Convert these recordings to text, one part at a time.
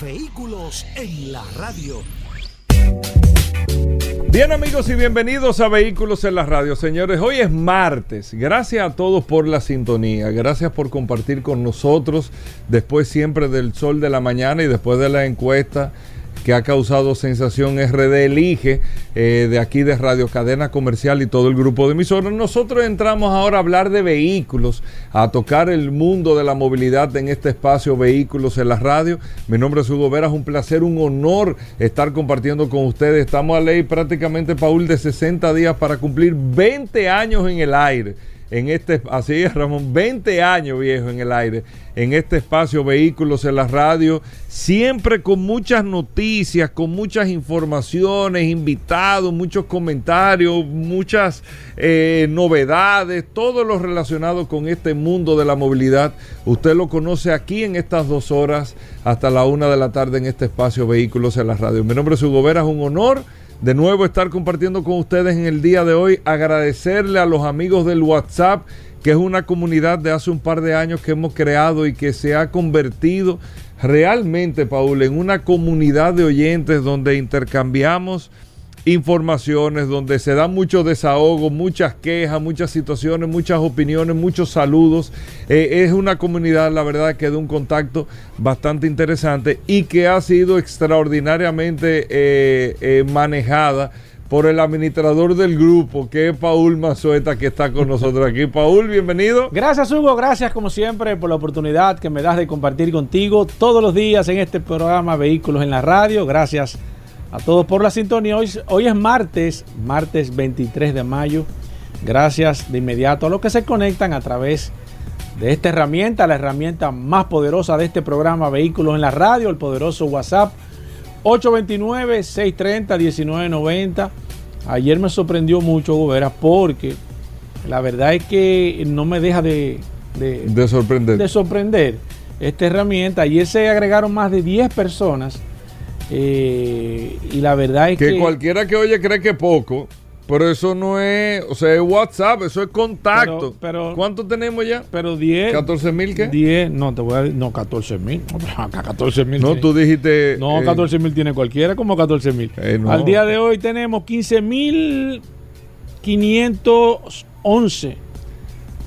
Vehículos en la radio. Bien amigos y bienvenidos a Vehículos en la Radio. Señores, hoy es martes. Gracias a todos por la sintonía. Gracias por compartir con nosotros después siempre del sol de la mañana y después de la encuesta que ha causado sensación RD Elige eh, de aquí de Radio Cadena Comercial y todo el grupo de emisoras. Nosotros entramos ahora a hablar de vehículos, a tocar el mundo de la movilidad en este espacio Vehículos en la Radio. Mi nombre es Hugo Vera, es un placer, un honor estar compartiendo con ustedes. Estamos a ley prácticamente, Paul, de 60 días para cumplir 20 años en el aire en este, así es Ramón, 20 años viejo en el aire, en este espacio Vehículos en la Radio, siempre con muchas noticias, con muchas informaciones, invitados, muchos comentarios, muchas eh, novedades, todo lo relacionado con este mundo de la movilidad. Usted lo conoce aquí en estas dos horas hasta la una de la tarde en este espacio Vehículos en la Radio. Mi nombre es Hugo Vera, es un honor de nuevo estar compartiendo con ustedes en el día de hoy. Agradecerle a los amigos del WhatsApp, que es una comunidad de hace un par de años que hemos creado y que se ha convertido realmente, Paul, en una comunidad de oyentes donde intercambiamos informaciones, donde se da mucho desahogo, muchas quejas, muchas situaciones, muchas opiniones, muchos saludos. Eh, es una comunidad, la verdad, que de un contacto bastante interesante y que ha sido extraordinariamente eh, eh, manejada por el administrador del grupo, que es Paul Mazueta, que está con nosotros aquí. Paul, bienvenido. Gracias, Hugo. Gracias, como siempre, por la oportunidad que me das de compartir contigo todos los días en este programa Vehículos en la Radio. Gracias a todos por la sintonía. Hoy, hoy es martes, martes 23 de mayo. Gracias de inmediato a los que se conectan a través de esta herramienta, la herramienta más poderosa de este programa Vehículos en la Radio, el poderoso WhatsApp 829-630-1990. Ayer me sorprendió mucho, Gobera, porque la verdad es que no me deja de, de, sorprender. de sorprender esta herramienta. Ayer se agregaron más de 10 personas eh, y la verdad es que, que... cualquiera que oye cree que poco, pero eso no es, o sea, es WhatsApp, eso es contacto. Pero, ¿Cuánto tenemos ya? Pero 10. ¿14 mil qué? 10, no, te voy a no, 14 mil. acá 14 mil. No, tú dijiste. No, 14 eh, mil tiene cualquiera, como 14 mil. Eh, Al día de hoy tenemos 15 mil 511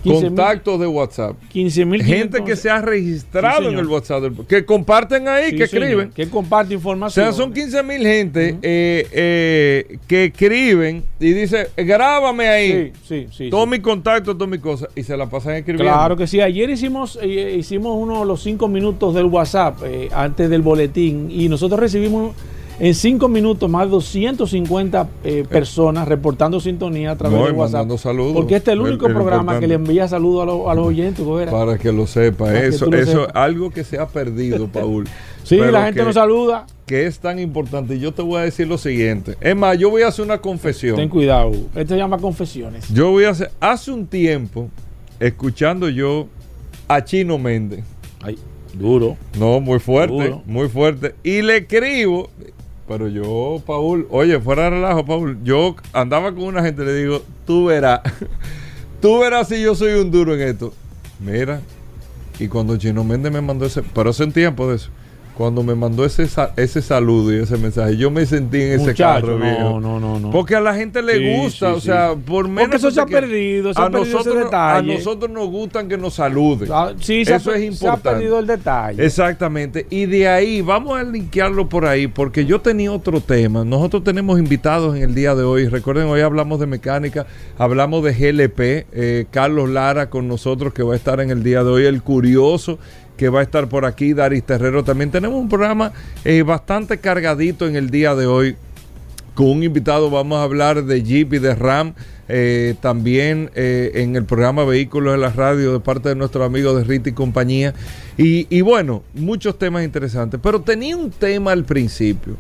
Contactos de WhatsApp. 15 Gente que se ha registrado en el WhatsApp. Que comparten ahí, que escriben. Que comparten información. O sea, son 15 mil gente eh, eh, que escriben y dice, grábame ahí. Sí, sí, todo mi contacto, todas mis cosas. Y se la pasan escribiendo. Claro que sí. Ayer hicimos, eh, hicimos uno de los cinco minutos del WhatsApp antes del boletín y nosotros recibimos en cinco minutos, más de 250 eh, personas reportando sintonía a través de WhatsApp. Saludos. Porque este es el único programa que le envía saludos a, los oyentes. Para que lo sepa. eso eso es algo que se ha perdido, Paul. sí, la gente nos saluda. Que es tan importante. Yo te voy a decir lo siguiente. Es más, yo voy a hacer una confesión. Ten cuidado. Esto se llama confesiones. Yo voy a hacer. Hace un tiempo, escuchando yo a Chino Méndez. Ay, duro. No, muy fuerte, muy fuerte. Y le escribo, pero yo, Paul, oye, fuera de relajo, Paul, yo andaba con una gente, le digo, tú verás, tú verás si yo soy un duro en esto. Mira, y cuando Chino Méndez me mandó ese, pero hace un tiempo de eso, cuando me mandó ese, ese saludo y ese mensaje, yo me sentí en ese carro. No, no, no, no. Porque a la gente le gusta, o sea, por menos. Porque eso se ha perdido, se a ha perdido nosotros, ese detalle. A nosotros nos gustan que nos saluden. Ah, sí, eso es importante. Se ha perdido el detalle. Exactamente. Y de ahí, vamos a linkearlo por ahí, porque yo tenía otro tema. Nosotros tenemos invitados en el día de hoy. Recuerden, hoy hablamos de mecánica, hablamos de GLP. Eh, Carlos Lara con nosotros, que va a estar en el día de hoy, el curioso que va a estar por aquí, Daris Terrero. También tenemos un programa eh, bastante cargadito en el día de hoy. con un invitado vamos a hablar de Jeep y de Ram. eh, también eh, en el programa Vehículos de la Radio de parte de nuestro amigo de Rita y compañía. Y, bueno, muchos temas interesantes. Pero tenía un tema al principio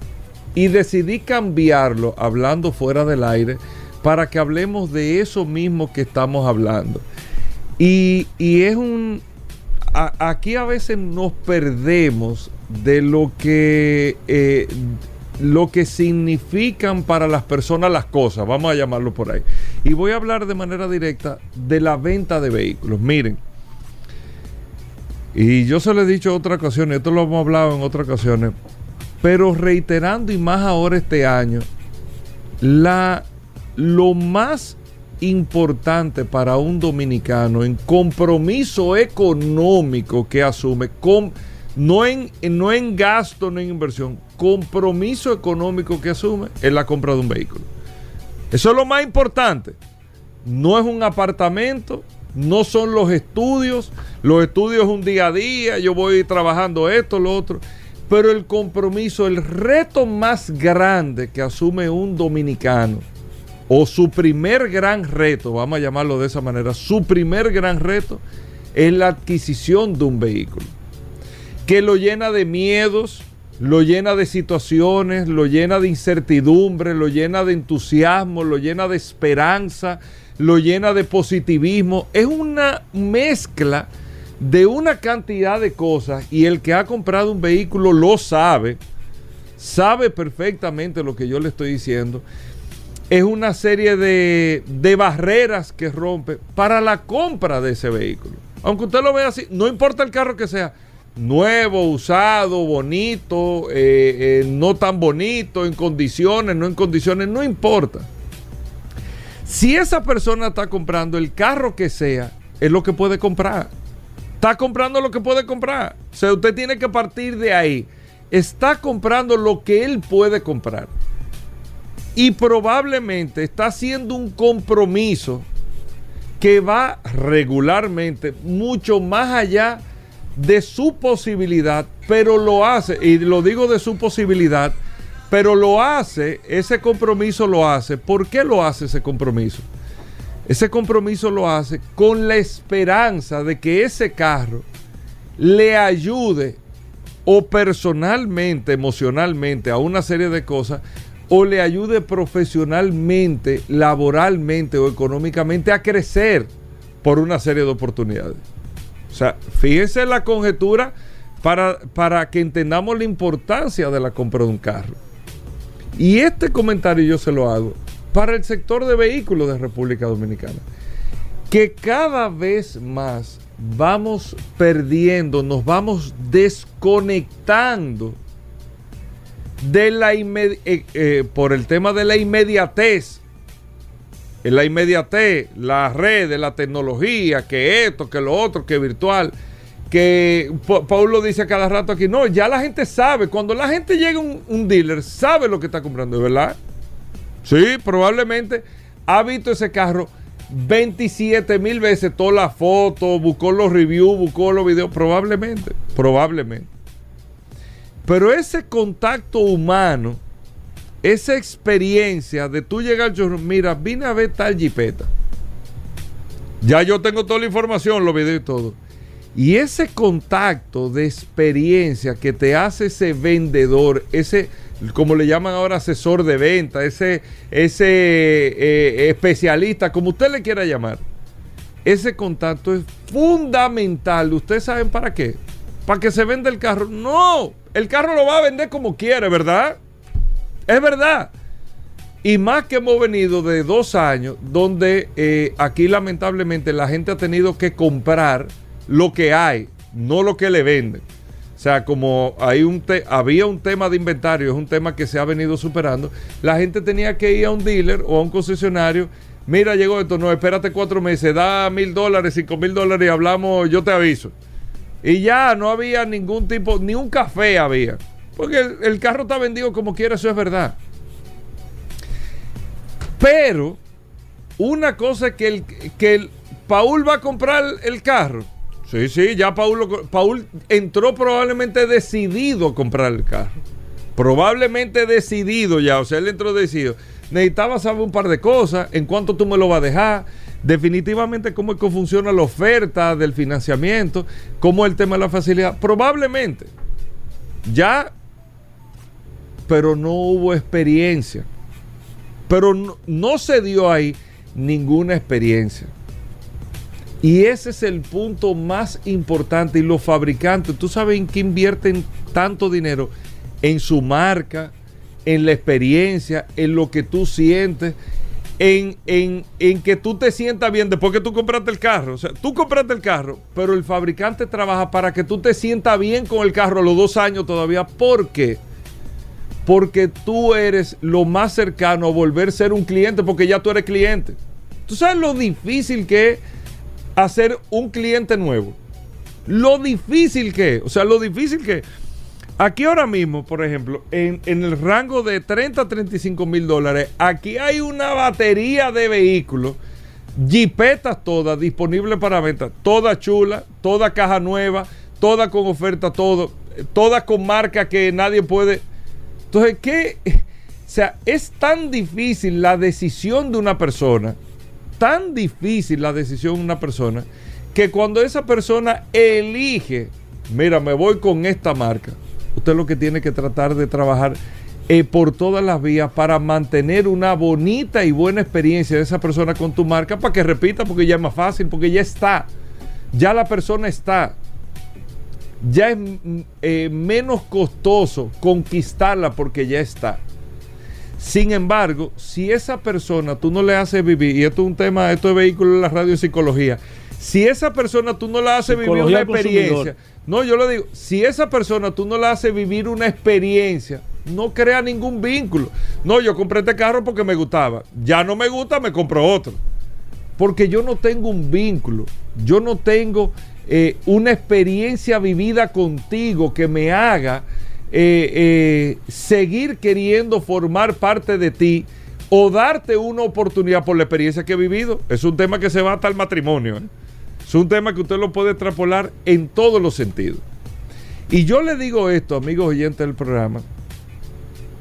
y decidí cambiarlo hablando fuera del aire para que hablemos de eso mismo que estamos hablando. Y es un... aquí a veces nos perdemos de lo que... eh, lo que significan para las personas las cosas, vamos a llamarlo por ahí. Y voy a hablar de manera directa de la venta de vehículos. Miren, y yo se lo he dicho en otras ocasiones, esto lo hemos hablado en otras ocasiones, pero reiterando y más ahora este año, la, lo más importante para un dominicano en compromiso económico que asume, no, en, no en gasto, no en inversión, compromiso económico que asume es la compra de un vehículo. Eso es lo más importante. No es un apartamento, no son los estudios. Los estudios es un día a día, yo voy trabajando esto, lo otro. Pero el compromiso, el reto más grande que asume un dominicano, o su primer gran reto, vamos a llamarlo de esa manera, su primer gran reto es la adquisición de un vehículo. Que lo llena de miedos, lo llena de situaciones, lo llena de incertidumbre, lo llena de entusiasmo, lo llena de esperanza, lo llena de positivismo. Es una mezcla de una cantidad de cosas y el que ha comprado un vehículo lo sabe, sabe perfectamente lo que yo le estoy diciendo. Es una serie de, de barreras que rompe para la compra de ese vehículo. Aunque usted lo vea así, no importa el carro que sea, nuevo, usado, bonito, eh, eh, no tan bonito, en condiciones, no en condiciones, no importa. Si esa persona está comprando el carro que sea, es lo que puede comprar. Está comprando lo que puede comprar. O sea, usted tiene que partir de ahí. Está comprando lo que él puede comprar. Y probablemente está haciendo un compromiso que va regularmente mucho más allá de su posibilidad, pero lo hace, y lo digo de su posibilidad, pero lo hace, ese compromiso lo hace. ¿Por qué lo hace ese compromiso? Ese compromiso lo hace con la esperanza de que ese carro le ayude o personalmente, emocionalmente a una serie de cosas, o le ayude profesionalmente, laboralmente o económicamente a crecer por una serie de oportunidades. O sea, fíjense la conjetura para, para que entendamos la importancia de la compra de un carro. Y este comentario yo se lo hago para el sector de vehículos de República Dominicana. Que cada vez más vamos perdiendo, nos vamos desconectando de la eh, eh, por el tema de la inmediatez. En la inmediatez, las redes, la tecnología, que esto, que lo otro, que virtual, que Pa- Paulo dice cada rato aquí, no, ya la gente sabe, cuando la gente llega a un, un dealer, sabe lo que está comprando, ¿de verdad? Sí, probablemente ha visto ese carro 27 mil veces, todas las fotos, buscó los reviews, buscó los videos, probablemente, probablemente. Pero ese contacto humano, esa experiencia de tú llegar showroom, mira, vine a ver tal jipeta. Ya yo tengo toda la información, los videos y todo. Y ese contacto de experiencia que te hace ese vendedor, ese, como le llaman ahora, asesor de venta, ese, ese eh, especialista, como usted le quiera llamar, ese contacto es fundamental. ¿Ustedes saben para qué? ¿Para que se venda el carro? No, el carro lo va a vender como quiere, ¿verdad? Es verdad. Y más que hemos venido de dos años donde eh, aquí lamentablemente la gente ha tenido que comprar lo que hay, no lo que le venden. O sea, como hay un te- había un tema de inventario, es un tema que se ha venido superando, la gente tenía que ir a un dealer o a un concesionario. Mira, llegó esto, no, espérate cuatro meses, da mil dólares, cinco mil dólares y hablamos, yo te aviso. Y ya no había ningún tipo, ni un café había. Porque el, carro está vendido como quiera, eso es verdad. Pero una cosa es que el, que Paul va a comprar el carro. Sí, sí, ya Paul, lo Paul entró probablemente decidido a comprar el carro. probablemente decidido ya, o sea, él entró decidido, necesitaba saber un par de cosas, en cuánto tú me lo vas a dejar, definitivamente cómo es que funciona la oferta del financiamiento, cómo el tema de la facilidad, probablemente ya, pero no hubo experiencia, pero no, no se dio ahí ninguna experiencia. Y ese es el punto más importante. Y los fabricantes, ¿tú sabes en qué invierten tanto dinero? En su marca, en la experiencia, en lo que tú sientes, en, en, en, que tú te sientas bien después que tú compraste el carro. O sea, tú compraste el carro, pero el fabricante trabaja para que tú te sientas bien con el carro a los dos años todavía. ¿Por qué? Porque tú eres lo más cercano a volver a ser un cliente, porque ya tú eres cliente. ¿Tú sabes lo difícil que es? hacer un cliente nuevo. Lo difícil que es, o sea, lo difícil que es. Aquí ahora mismo, por ejemplo, en, el rango de 30 a 35 mil dólares, aquí hay una batería de vehículos, jipetas todas disponibles para venta, toda chula, toda caja nueva, toda con oferta, todo, todas con marca que nadie puede. Entonces, ¿qué? O sea, es tan difícil la decisión de una persona tan difícil la decisión de una persona que cuando esa persona elige, mira, me voy con esta marca, usted lo que tiene que tratar de trabajar eh, por todas las vías para mantener una bonita y buena experiencia de esa persona con tu marca para que repita, porque ya es más fácil, porque ya está, ya la persona está. Ya es eh, menos costoso conquistarla porque ya está. Sin embargo, si esa persona tú no le haces vivir, y esto es un tema, esto es vehículo en la radio psicología, si esa persona tú no le haces vivir una experiencia, no, yo le digo, si esa persona tú no le haces vivir una experiencia, no crea ningún vínculo. No, yo compré este carro porque me gustaba, ya no me gusta, me compro otro. Porque yo no tengo un vínculo, yo no tengo eh, una experiencia vivida contigo que me haga eh, eh, seguir queriendo formar parte de ti o darte una oportunidad por la experiencia que he vivido. Es un tema que se va hasta el matrimonio. ¿Eh? Es un tema que usted lo puede extrapolar en todos los sentidos. Y yo le digo esto, amigos oyentes del programa,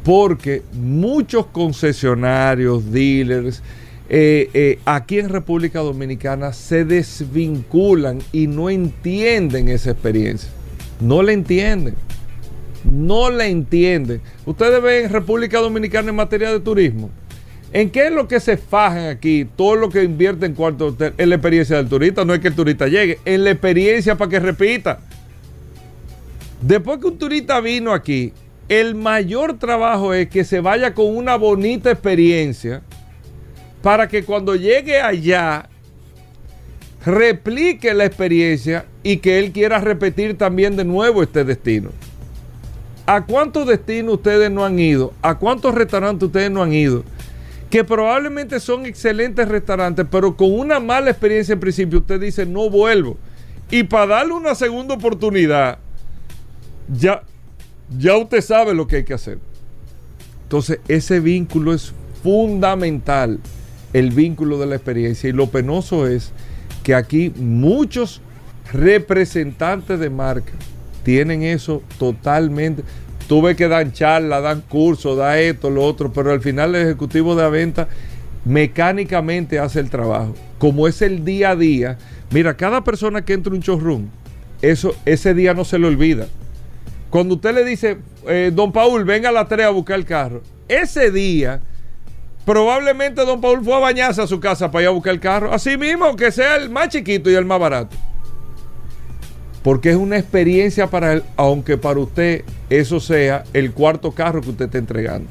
porque muchos concesionarios, dealers, aquí en República Dominicana se desvinculan y no entienden esa experiencia. No la entienden no la entienden. Ustedes ven República Dominicana en materia de turismo. ¿En qué es lo que se fajan aquí? Todo lo que invierte en cuarto hotel, en la experiencia del turista. No es que el turista llegue, en la experiencia para que repita. Después que un turista vino aquí, el mayor trabajo es que se vaya con una bonita experiencia para que cuando llegue allá replique la experiencia y que él quiera repetir también de nuevo este destino. ¿A cuántos destinos ustedes no han ido? ¿A cuántos restaurantes ustedes no han ido? Que probablemente son excelentes restaurantes, pero con una mala experiencia en principio usted dice no vuelvo. Y para darle una segunda oportunidad, ya, ya usted sabe lo que hay que hacer. Entonces ese vínculo es fundamental, el vínculo de la experiencia. Y lo penoso es que aquí muchos representantes de marca tienen eso totalmente. Tú ves que dan charlas, dan cursos, da esto, lo otro, pero al final el ejecutivo de la venta mecánicamente hace el trabajo. Como es el día a día, mira, cada persona que entra un showroom, eso, ese día no se le olvida. Cuando usted le dice, eh, don Paul, venga a la 3 a buscar el carro, ese día probablemente don Paul fue a bañarse a su casa para ir a buscar el carro. Así mismo, que sea el más chiquito y el más barato porque es una experiencia para él, aunque para usted eso sea el cuarto carro que usted está entregando.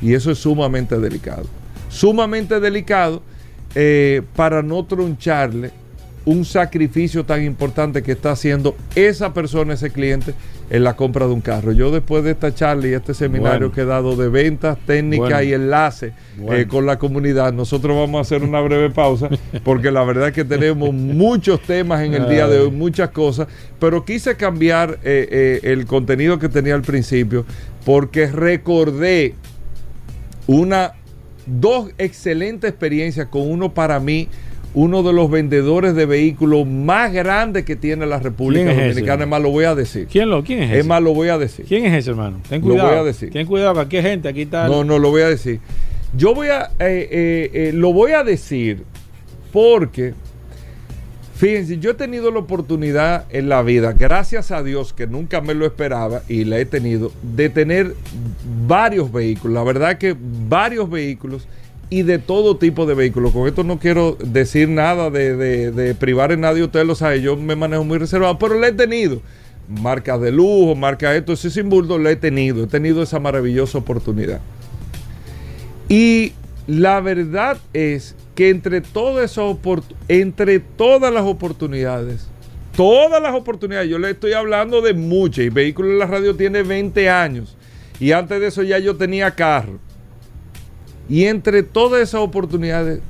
Y eso es sumamente delicado. Sumamente delicado eh, para no troncharle un sacrificio tan importante que está haciendo esa persona, ese cliente, en la compra de un carro. Yo después de esta charla y este seminario que he dado de ventas, técnicas y enlace eh, con la comunidad, nosotros vamos a hacer una breve pausa porque la verdad es que tenemos muchos temas en el día de hoy, muchas cosas, pero quise cambiar eh, eh, el contenido que tenía al principio porque recordé una, dos excelentes experiencias con uno para mí uno de los vendedores de vehículos más grandes que tiene la República ¿Quién es? Dominicana. Es más, lo voy a decir. ¿Quién, lo, ¿Quién es ese? Es más, lo voy a decir. ¿Quién es ese, hermano? Ten Lo cuidado. voy a decir. Ten cuidado, hay gente, aquí está. No, no, lo voy a decir. Yo voy a, eh, eh, eh, lo voy a decir porque, fíjense, yo he tenido la oportunidad en la vida, gracias a Dios que nunca me lo esperaba y la he tenido, de tener varios vehículos. La verdad que varios vehículos y de todo tipo de vehículos. Con esto no quiero decir nada de, de- privar en nadie, ustedes lo saben, yo me manejo muy reservado, pero lo he tenido. Marcas de lujo, marca esto, ese sin bulto lo he tenido, he tenido esa maravillosa oportunidad. Y la verdad es que entre todas esas entre todas las oportunidades, todas las oportunidades, yo le estoy hablando de muchas, y Vehículo en la Radio tiene 20 años, y antes de eso ya yo tenía carro. Y entre todas esas oportunidades,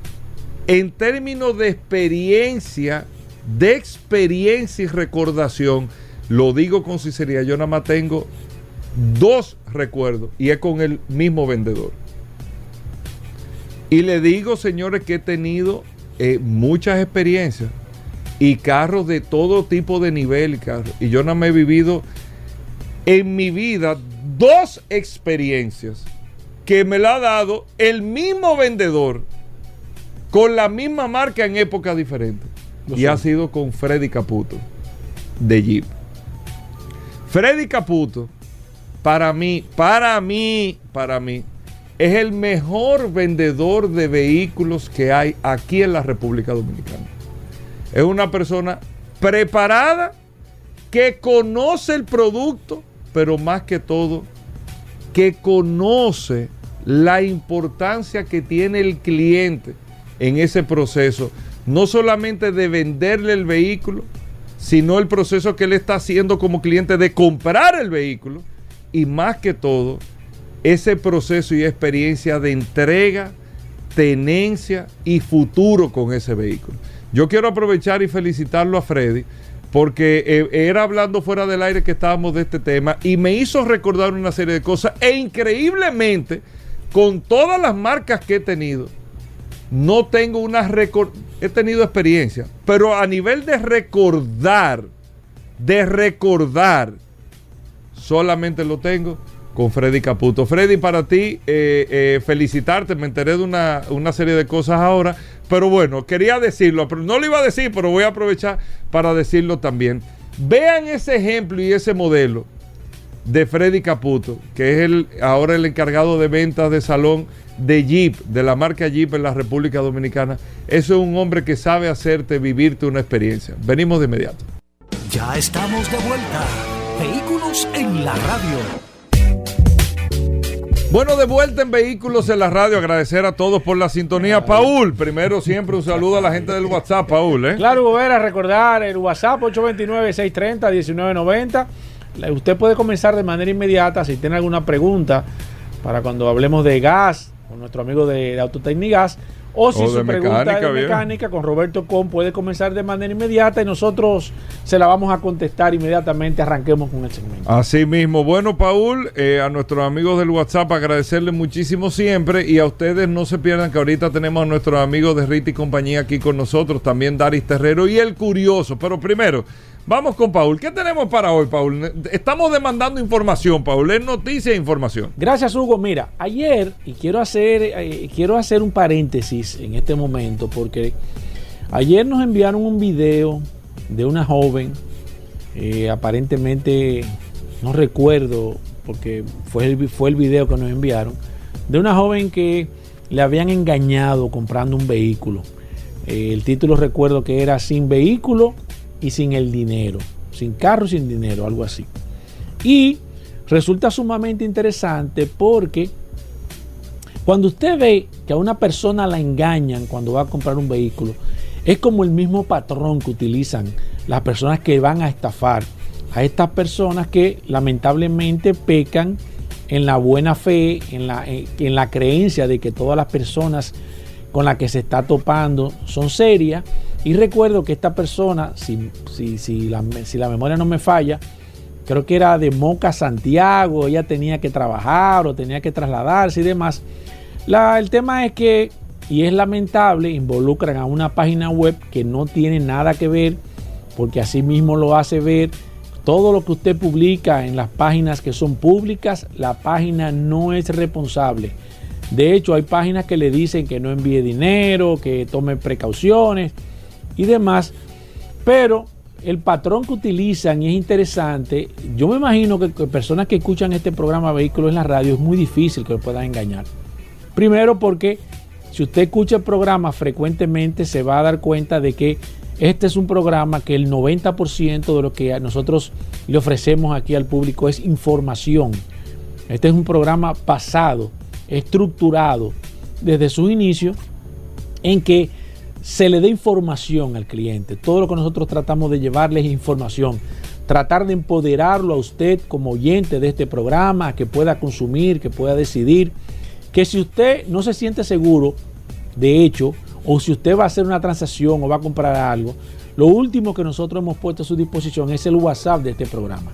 en términos de experiencia, de experiencia y recordación, lo digo con sinceridad, yo nada más tengo dos recuerdos y es con el mismo vendedor. Y le digo, señores, que he tenido eh, muchas experiencias y carros de todo tipo de nivel y carros. Y yo nada más he vivido en mi vida dos experiencias que me la ha dado el mismo vendedor con la misma marca en épocas diferentes. Lo y sé. ha sido con Freddy Caputo de Jeep. Freddy Caputo, para mí, para mí, para mí, es el mejor vendedor de vehículos que hay aquí en la República Dominicana. Es una persona preparada que conoce el producto, pero más que todo, que conoce la importancia que tiene el cliente en ese proceso, no solamente de venderle el vehículo, sino el proceso que él está haciendo como cliente de comprar el vehículo y más que todo, ese proceso y experiencia de entrega, tenencia y futuro con ese vehículo. Yo quiero aprovechar y felicitarlo a Freddy porque eh, era hablando fuera del aire que estábamos de este tema y me hizo recordar una serie de cosas e increíblemente con todas las marcas que he tenido no tengo una recor he tenido experiencia, pero a nivel de recordar, de recordar, solamente lo tengo con Freddy Caputo. Freddy, para ti, eh, eh, felicitarte, me enteré de una, una serie de cosas ahora, pero bueno, quería decirlo, pero no lo iba a decir, pero voy a aprovechar para decirlo también. Vean ese ejemplo y ese modelo de Freddy Caputo, que es el, ahora el encargado de ventas de salón de Jeep, de la marca Jeep en la República Dominicana. Eso es un hombre que sabe hacerte vivirte una experiencia. Venimos de inmediato. Ya estamos de vuelta. Vehículos en la radio. Bueno, de vuelta en Vehículos en la Radio. Agradecer a todos por la sintonía. Paul, primero siempre un saludo a la gente del WhatsApp, Paul. ¿eh? Claro, Gobera, recordar el WhatsApp 829-630-1990. Usted puede comenzar de manera inmediata si tiene alguna pregunta para cuando hablemos de gas con nuestro amigo de, de Autotecnigas. O si O su pregunta mecánica, es de bien. mecánica con Roberto Com puede comenzar de manera inmediata y nosotros se la vamos a contestar inmediatamente. Arranquemos con el segmento. Así mismo. Bueno, Paul, eh, a nuestros amigos del WhatsApp agradecerles muchísimo siempre y a ustedes no se pierdan que ahorita tenemos a nuestros amigos de Rita y compañía aquí con nosotros, también Daris Terrero y el Curioso. Pero primero, vamos con Paul. ¿Qué tenemos para hoy, Paul? Estamos demandando información, Paul. Es noticia e información. Gracias, Hugo. Mira, ayer, y quiero hacer, eh, quiero hacer un paréntesis en este momento, porque ayer nos enviaron un video de una joven, eh, aparentemente, no recuerdo, porque fue el, fue el video que nos enviaron, de una joven que le habían engañado comprando un vehículo. Eh, el título recuerdo que era Sin vehículo y sin el dinero. Sin carro y sin dinero, algo así. Y resulta sumamente interesante porque cuando usted ve que a una persona la engañan cuando va a comprar un vehículo, es como el mismo patrón que utilizan las personas que van a estafar a estas personas que lamentablemente pecan en la buena fe, en la, en, en la creencia de que todas las personas con las que se está topando son serias. Y recuerdo que esta persona, si, si, si, la, si la memoria no me falla, creo que era de Moca Santiago, ella tenía que trabajar o tenía que trasladarse y demás. La- el tema es que y es lamentable, involucran a una página web que no tiene nada que ver, porque así mismo lo hace ver. Todo lo que usted publica en las páginas que son públicas, la página no es responsable. De hecho, hay páginas que le dicen que no envíe dinero, que tome precauciones y demás. Pero el patrón que utilizan y es interesante. Yo me imagino que, personas que escuchan este programa Vehículos en la radio es muy difícil que lo puedan engañar. Primero porque si usted escucha el programa frecuentemente se va a dar cuenta de que este es un programa que el 90% de lo que nosotros le ofrecemos aquí al público es información. Este es un programa pasado, estructurado desde su inicio en que se le dé información al cliente. Todo lo que nosotros tratamos de llevarles es información. Tratar de empoderarlo a usted como oyente de este programa, que pueda consumir, que pueda decidir. Que si usted no se siente seguro, de hecho, o si usted va a hacer una transacción o va a comprar algo, lo último que nosotros hemos puesto a su disposición es el WhatsApp de este programa.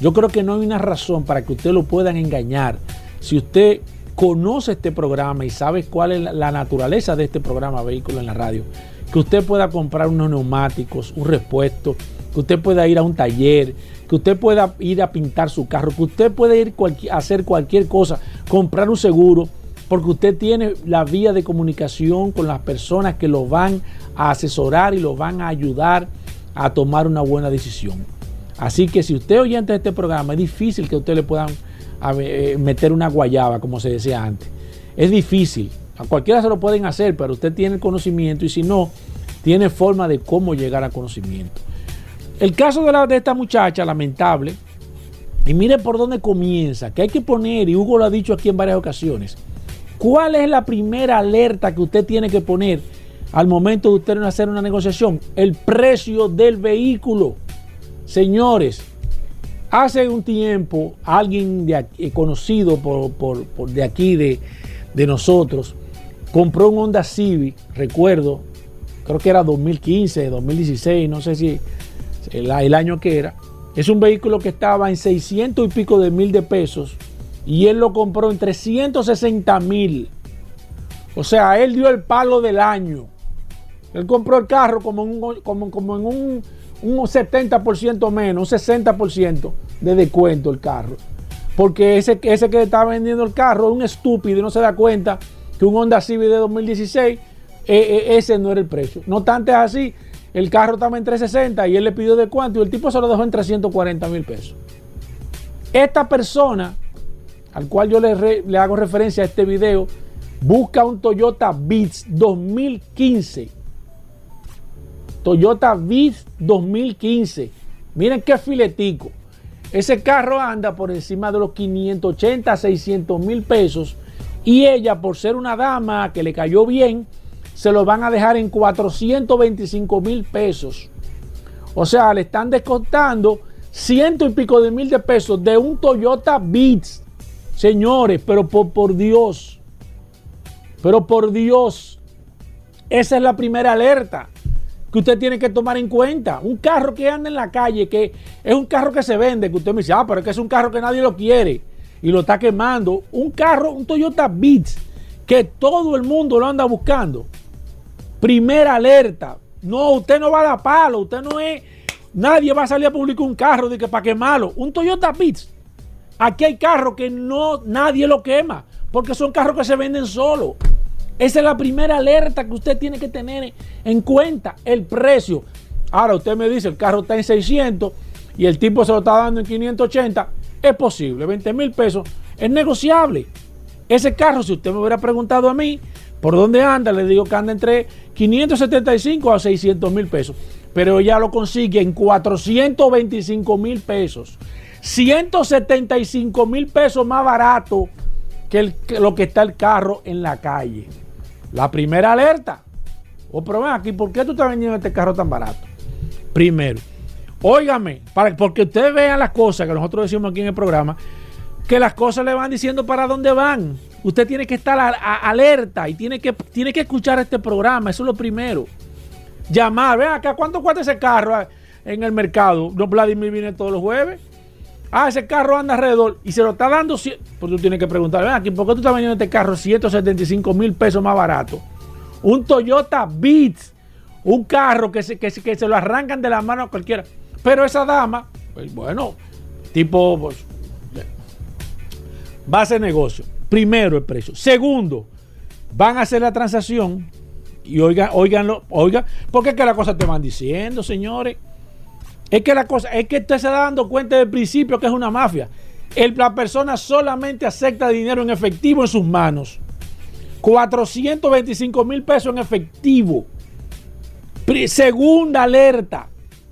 Yo creo que no hay una razón para que usted lo puedan engañar. Si usted conoce este programa y sabe cuál es la naturaleza de este programa Vehículo en la Radio, que usted pueda comprar unos neumáticos, un repuesto, que usted pueda ir a un taller, que usted pueda ir a pintar su carro, que usted pueda ir a hacer cualquier cosa, comprar un seguro, porque usted tiene la vía de comunicación con las personas que lo van a asesorar y lo van a ayudar a tomar una buena decisión. Así que si usted oyente de este programa, es difícil que usted le puedan eh, meter una guayaba, como se decía antes. Es difícil. A cualquiera se lo pueden hacer, pero usted tiene el conocimiento y si no, tiene forma de cómo llegar a conocimiento. El caso de, la, de esta muchacha, lamentable, y mire por dónde comienza, que hay que poner, y Hugo lo ha dicho aquí en varias ocasiones, ¿cuál es la primera alerta que usted tiene que poner al momento de usted hacer una negociación? El precio del vehículo. Señores, Hace un tiempo, alguien de eh, conocido por, de aquí, de, nosotros, compró un Honda Civic, recuerdo, creo que era 2015, 2016, no sé si el, año que era. Es un vehículo que estaba en 600 y pico de mil de pesos y él lo compró en 360 mil. O sea, él dio el palo del año. Él compró el carro como, como, como en un un 70% menos, un 60% de descuento el carro. Porque ese, ese que está vendiendo el carro un estúpido y no se da cuenta que un Honda Civic de 2016, eh, eh, ese no era el precio. No es así, el carro estaba en 360 y él le pidió descuento y el tipo se lo dejó en 340 mil pesos. Esta persona, al cual yo le, le hago referencia a este video, busca un Toyota Beats 2015 Toyota Viz 2015. Miren qué filetico. Ese carro anda por encima de los 580, 600 mil pesos. Y ella, por ser una dama que le cayó bien, se lo van a dejar en 425 mil pesos. O sea, le están descontando ciento y pico de mil de pesos de un Toyota Beats. Señores, pero por, por Dios. Pero por Dios. Esa es la primera alerta que usted tiene que tomar en cuenta. Un carro que anda en la calle, que es un carro que se vende, que usted me dice, ah, pero es que es un carro que nadie lo quiere y lo está quemando. Un carro, un Toyota Beats, que todo el mundo lo anda buscando. Primera alerta. No, usted no va a dar palo, usted no es. Nadie va a salir a publicar un carro de que para quemarlo. Un Toyota Beats. Aquí hay carros que no nadie lo quema, porque son carros que se venden solo. Esa es la primera alerta que usted tiene que tener en cuenta, el precio. Ahora usted me dice, el carro está en 600 y el tipo se lo está dando en 580. Es posible, 20 mil pesos. Es negociable. Ese carro, si usted me hubiera preguntado a mí por dónde anda, le digo que anda entre 575 a 600 mil pesos. Pero ya lo consigue en 425 mil pesos. 175 mil pesos más barato que, lo que está el carro en la calle. La primera alerta. O oh, aquí, ¿por qué tú estás vendiendo este carro tan barato? Primero, óigame, para, porque ustedes vean las cosas que nosotros decimos aquí en el programa, que las cosas le van diciendo para dónde van. Usted tiene que estar alerta y tiene que, tiene que escuchar este programa, eso es lo primero. Llamar, vean acá, ¿cuánto cuesta ese carro en el mercado? No, Vladimir viene todos los jueves. Ah, ese carro anda alrededor y se lo está dando. Pues tú tienes que preguntar, aquí, ¿por qué tú estás vendiendo este carro 175 mil pesos más barato? un Toyota Beats, un carro que se, que, se lo arrancan de la mano a cualquiera. Pero esa dama, pues, bueno, tipo, pues, va a hacer negocio. Primero el precio. Segundo, van a hacer la transacción y oigan, oiganlo, oigan, porque es que las cosas te van diciendo, señores. Es que la cosa, es que usted se está dando cuenta del principio que es una mafia. El, la persona solamente acepta dinero en efectivo en sus manos. 425 mil pesos en efectivo. segunda alerta.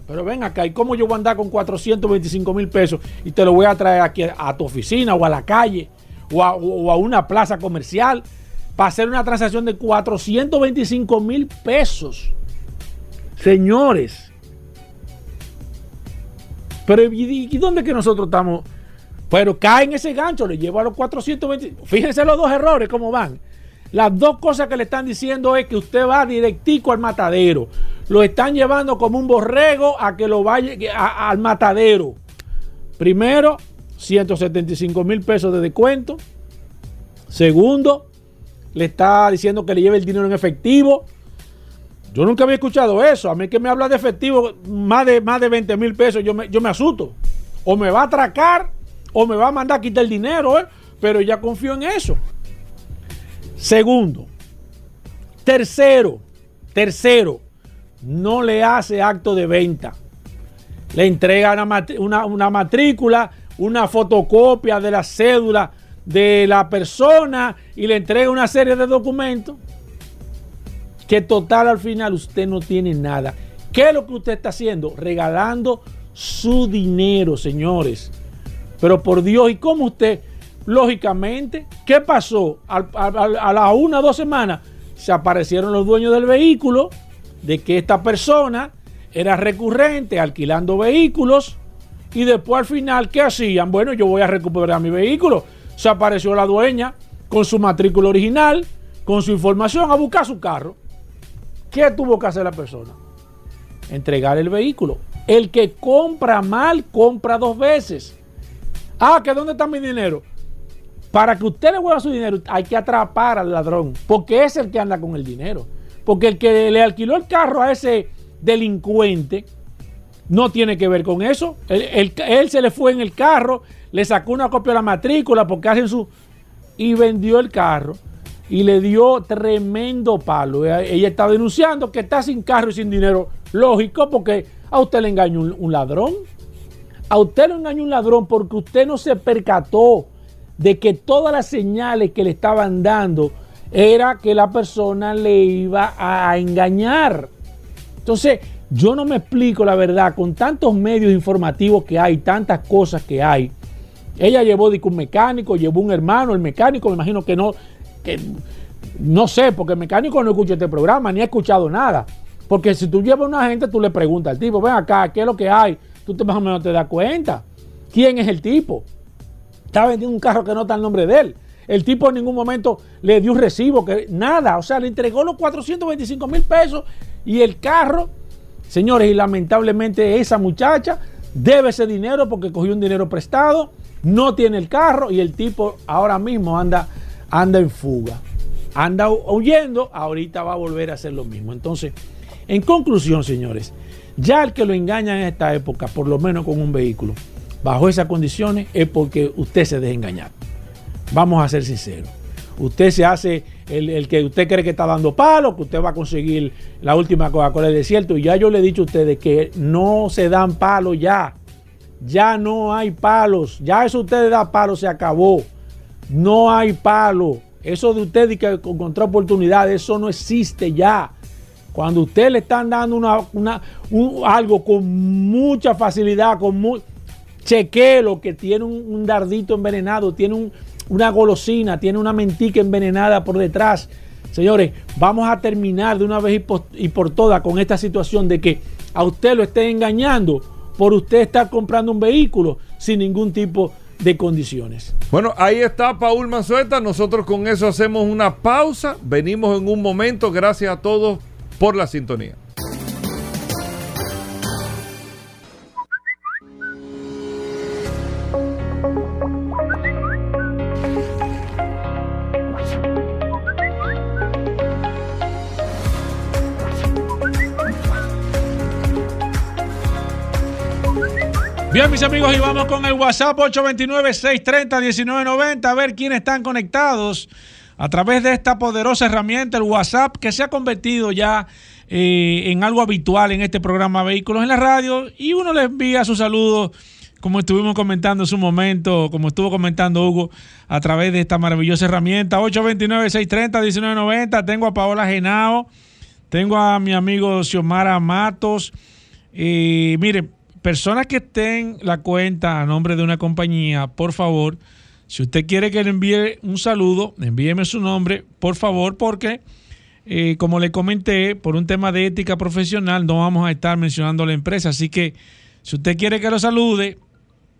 Pero ven acá, ¿y cómo yo voy a andar con 425 mil pesos y te lo voy a traer aquí a tu oficina o a la calle o a, una plaza comercial para hacer una transacción de 425 mil pesos? Señores. Pero ¿y, dónde que nosotros estamos? Pero cae en ese gancho, le llevo a los 420. Fíjense los dos errores, cómo van. Las dos cosas que le están diciendo es que usted va directico al matadero. Lo están llevando como un borrego a que lo vaya al matadero. Primero, 175 mil pesos de descuento. Segundo, le está diciendo que le lleve el dinero en efectivo. Yo nunca había escuchado eso. A mí que me habla de efectivo, más de, más de 20 mil pesos, yo me, yo me asusto. O me va a atracar o me va a mandar a quitar el dinero, ¿eh? pero ya confío en eso. Segundo, tercero, tercero, no le hace acto de venta. Le entrega una, matrícula, una fotocopia de la cédula de la persona y le entrega una serie de documentos que total al final usted no tiene nada. ¿Qué es lo que usted está haciendo? Regalando su dinero, señores. Pero por Dios, ¿y cómo usted Lógicamente, ¿qué pasó? A, las una o dos semanas se aparecieron los dueños del vehículo de que esta persona era recurrente alquilando vehículos y después al final, ¿qué hacían? Bueno, yo voy a recuperar mi vehículo. Se apareció la dueña con su matrícula original, con su información a buscar su carro. ¿Qué tuvo que hacer la persona? Entregar el vehículo. El que compra mal, compra dos veces. Ah, ¿que dónde está mi dinero? Para que usted le vuelva su dinero, hay que atrapar al ladrón, porque es el que anda con el dinero. Porque el que le alquiló el carro a ese delincuente no tiene que ver con eso. Él, se le fue en el carro, le sacó una copia de la matrícula porque hacen su... y vendió el carro y le dio tremendo palo. Ella, está denunciando que está sin carro y sin dinero. Lógico, porque a usted le engañó un ladrón. A usted le engañó un ladrón porque usted no se percató de que todas las señales que le estaban dando era que la persona le iba a engañar. Entonces, yo no me explico la verdad, con tantos medios informativos que hay, tantas cosas que hay. Ella llevó un mecánico, llevó un hermano, el mecánico me imagino que no, que no sé, porque el mecánico no escucha este programa, ni ha escuchado nada. Porque si tú llevas a una gente, tú le preguntas al tipo, ven acá, ¿qué es lo que hay? Tú te, más o menos te das cuenta. ¿Quién es el tipo? Estaba vendiendo un carro que no está el nombre de él. El tipo en ningún momento le dio un recibo, que nada. O sea, le entregó los 425 mil pesos y el carro. Señores, y lamentablemente esa muchacha debe ese dinero porque cogió un dinero prestado, no tiene el carro y el tipo ahora mismo anda, anda en fuga. Anda huyendo, ahorita va a volver a hacer lo mismo. Entonces, en conclusión, señores, ya el que lo engaña en esta época, por lo menos con un vehículo, bajo esas condiciones es porque usted se deja engañar. Vamos a ser sinceros. Usted se hace el, que usted cree que está dando palo, que usted va a conseguir la última Coca-Cola del desierto. Y ya yo le he dicho a ustedes que no se dan palos ya. Ya no hay palos. Ya eso usted da palos, se acabó. No hay palo. Eso de usted y que encontró oportunidad, eso no existe ya. Cuando usted le están dando una, algo con mucha facilidad, con muy, lo que tiene un, dardito envenenado, tiene una golosina, tiene una mentica envenenada por detrás. Señores, vamos a terminar de una vez y por, y todas con esta situación de que a usted lo esté engañando por usted estar comprando un vehículo sin ningún tipo de condiciones. Bueno, ahí está Paul Manzueta. Nosotros con eso hacemos una pausa. Venimos en un momento. Gracias a todos por la sintonía. Bien, mis amigos, y vamos con el WhatsApp 829-630-1990 a ver quiénes están conectados a través de esta poderosa herramienta, el WhatsApp, que se ha convertido ya eh, en algo habitual en este programa Vehículos en la Radio. Y uno le envía sus saludos, como estuvimos comentando en su momento, como estuvo comentando Hugo, a través de esta maravillosa herramienta. 829-630-1990. Tengo a Paola Genao, tengo a mi amigo Xiomara Matos. Eh, mire, personas que estén la cuenta a nombre de una compañía, por favor, si usted quiere que le envíe un saludo, envíeme su nombre, por favor, porque eh, como le comenté, por un tema de ética profesional no vamos a estar mencionando la empresa. Así que si usted quiere que lo salude,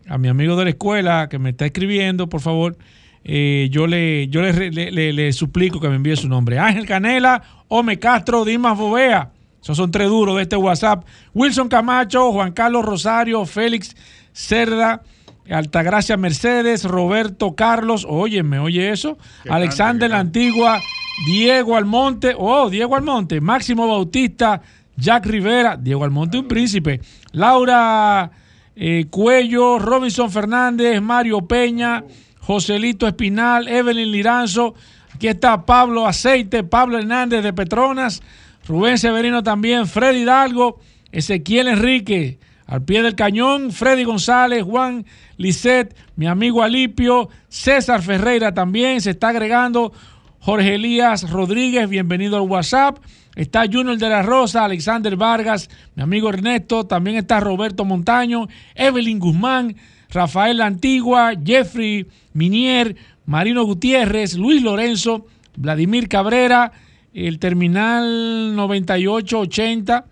a mi amigo de la escuela que me está escribiendo, por favor, eh, yo, le, yo le, suplico que me envíe su nombre. Ángel Canela, Ome Castro, Dimas Bovea. Esos son tres duros de este WhatsApp. Wilson Camacho, Juan Carlos Rosario, Félix Cerda, Altagracia Mercedes, Roberto Carlos, óyeme, oye eso. Alexander la Antigua, Diego Almonte, oh, Diego Almonte, Máximo Bautista, Jack Rivera, Diego Almonte, un príncipe. Laura eh, Cuello, Robinson Fernández, Mario Peña, Joselito Espinal, Evelyn Liranzo. Aquí está Pablo Aceite, Pablo Hernández de Petronas. Rubén Severino también, Freddy Hidalgo, Ezequiel Enrique, al pie del cañón, Freddy González, Juan Lisset, mi amigo Alipio, César Ferreira también se está agregando, Jorge Elías Rodríguez, bienvenido al WhatsApp. Está Junior de la Rosa, Alexander Vargas, mi amigo Ernesto, también está Roberto Montaño, Evelyn Guzmán, Rafael Antigua, Jeffrey Minier, Marino Gutiérrez, Luis Lorenzo, Vladimir Cabrera, el terminal 9880,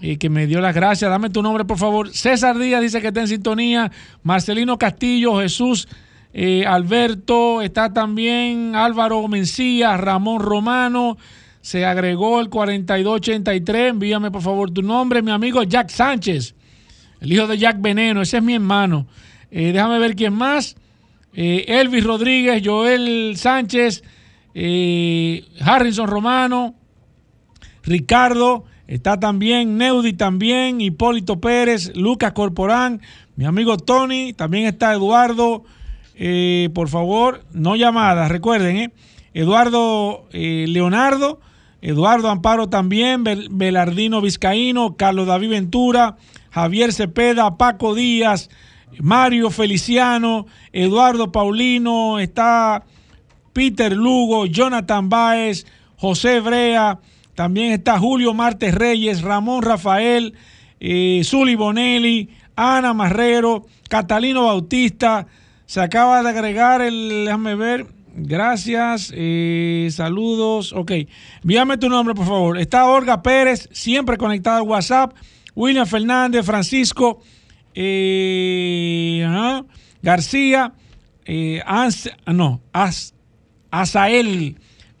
eh, que me dio las gracias. Dame tu nombre, por favor. César Díaz dice que está en sintonía. Marcelino Castillo, Jesús eh, Alberto, está también Álvaro Mencía, Ramón Romano. Se agregó el 4283. Envíame, por favor, tu nombre. Mi amigo Jack Sánchez, el hijo de Jack Veneno. Ese es mi hermano. Eh, déjame ver quién más. Elvis Rodríguez, Joel Sánchez. Eh, Harrison Romano, Ricardo, está también Neudi también, Hipólito Pérez, Lucas Corporán, mi amigo Tony, también está Eduardo, eh, por favor, no llamadas, recuerden, eh, Eduardo Leonardo, Eduardo Amparo también, Belardino Vizcaíno, Carlos David Ventura, Javier Cepeda, Paco Díaz, Mario Feliciano, Eduardo Paulino, está Peter Lugo, Jonathan Baez, José Brea, también está Julio Martes Reyes, Ramón Rafael, eh, Zuli Bonelli, Ana Marrero, Catalino Bautista. Se acaba de agregar el, déjame ver, gracias, eh, saludos, ok. Envíame tu nombre, por favor. Está Olga Pérez, siempre conectada al WhatsApp. William Fernández, Francisco eh, García, no, As, Azael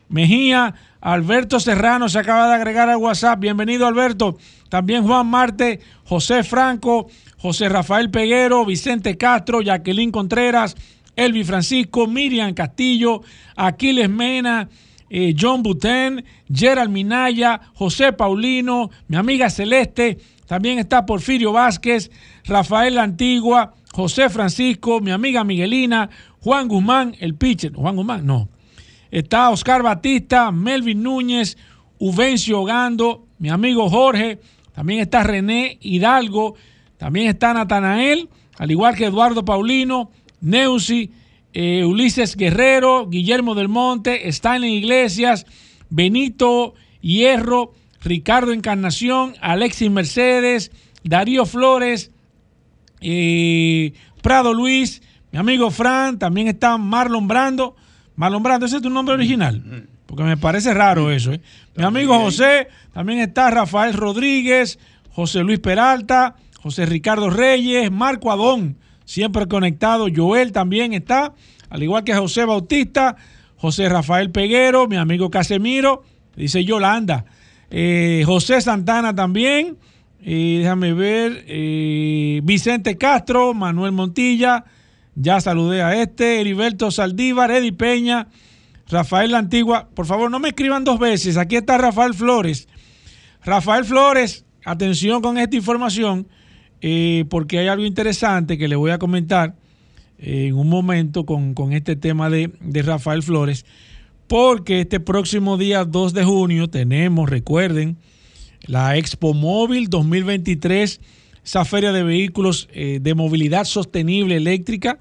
Mejía, Alberto Serrano se acaba de agregar al WhatsApp. Bienvenido, Alberto. También Juan Marte, José Franco, José Rafael Peguero, Vicente Castro, Jacqueline Contreras, Elvi Francisco, Miriam Castillo, Aquiles Mena, eh, John Buten, Gerald Minaya, José Paulino, mi amiga Celeste, también está Porfirio Vázquez, Rafael Antigua, José Francisco, mi amiga Miguelina, Juan Guzmán, el pitcher, Juan Guzmán, no, Está Oscar Batista, Melvin Núñez, Uvencio Gando, mi amigo Jorge. También está René Hidalgo. También está Natanael, al igual que Eduardo Paulino, Neusi, eh, Ulises Guerrero, Guillermo del Monte, Stanley Iglesias, Benito Hierro, Ricardo Encarnación, Alexis Mercedes, Darío Flores, eh, Prado Luis, mi amigo Fran, también está Marlon Brando. Marlon Brando, ese es tu nombre original. Porque me parece raro eso. ¿eh? Mi amigo José, también está Rafael Rodríguez, José Luis Peralta, José Ricardo Reyes, Marco Adón, siempre conectado. Joel también está, al igual que José Bautista, José Rafael Peguero, mi amigo Casemiro, dice Yolanda. Eh, José Santana también. Eh, déjame ver. Vicente Castro, Manuel Montilla. Ya saludé a este, Heriberto Saldívar, Eddie Peña, Rafael La Antigua. Por favor, no me escriban dos veces. Aquí está Rafael Flores. Rafael Flores, atención con esta información. eh, porque hay algo interesante que le voy a comentar eh, en un momento con, este tema de, de, Rafael Flores, porque este próximo día 2 de junio tenemos, recuerden, la Expo Móvil 2023, esa feria de vehículos eh, de movilidad sostenible eléctrica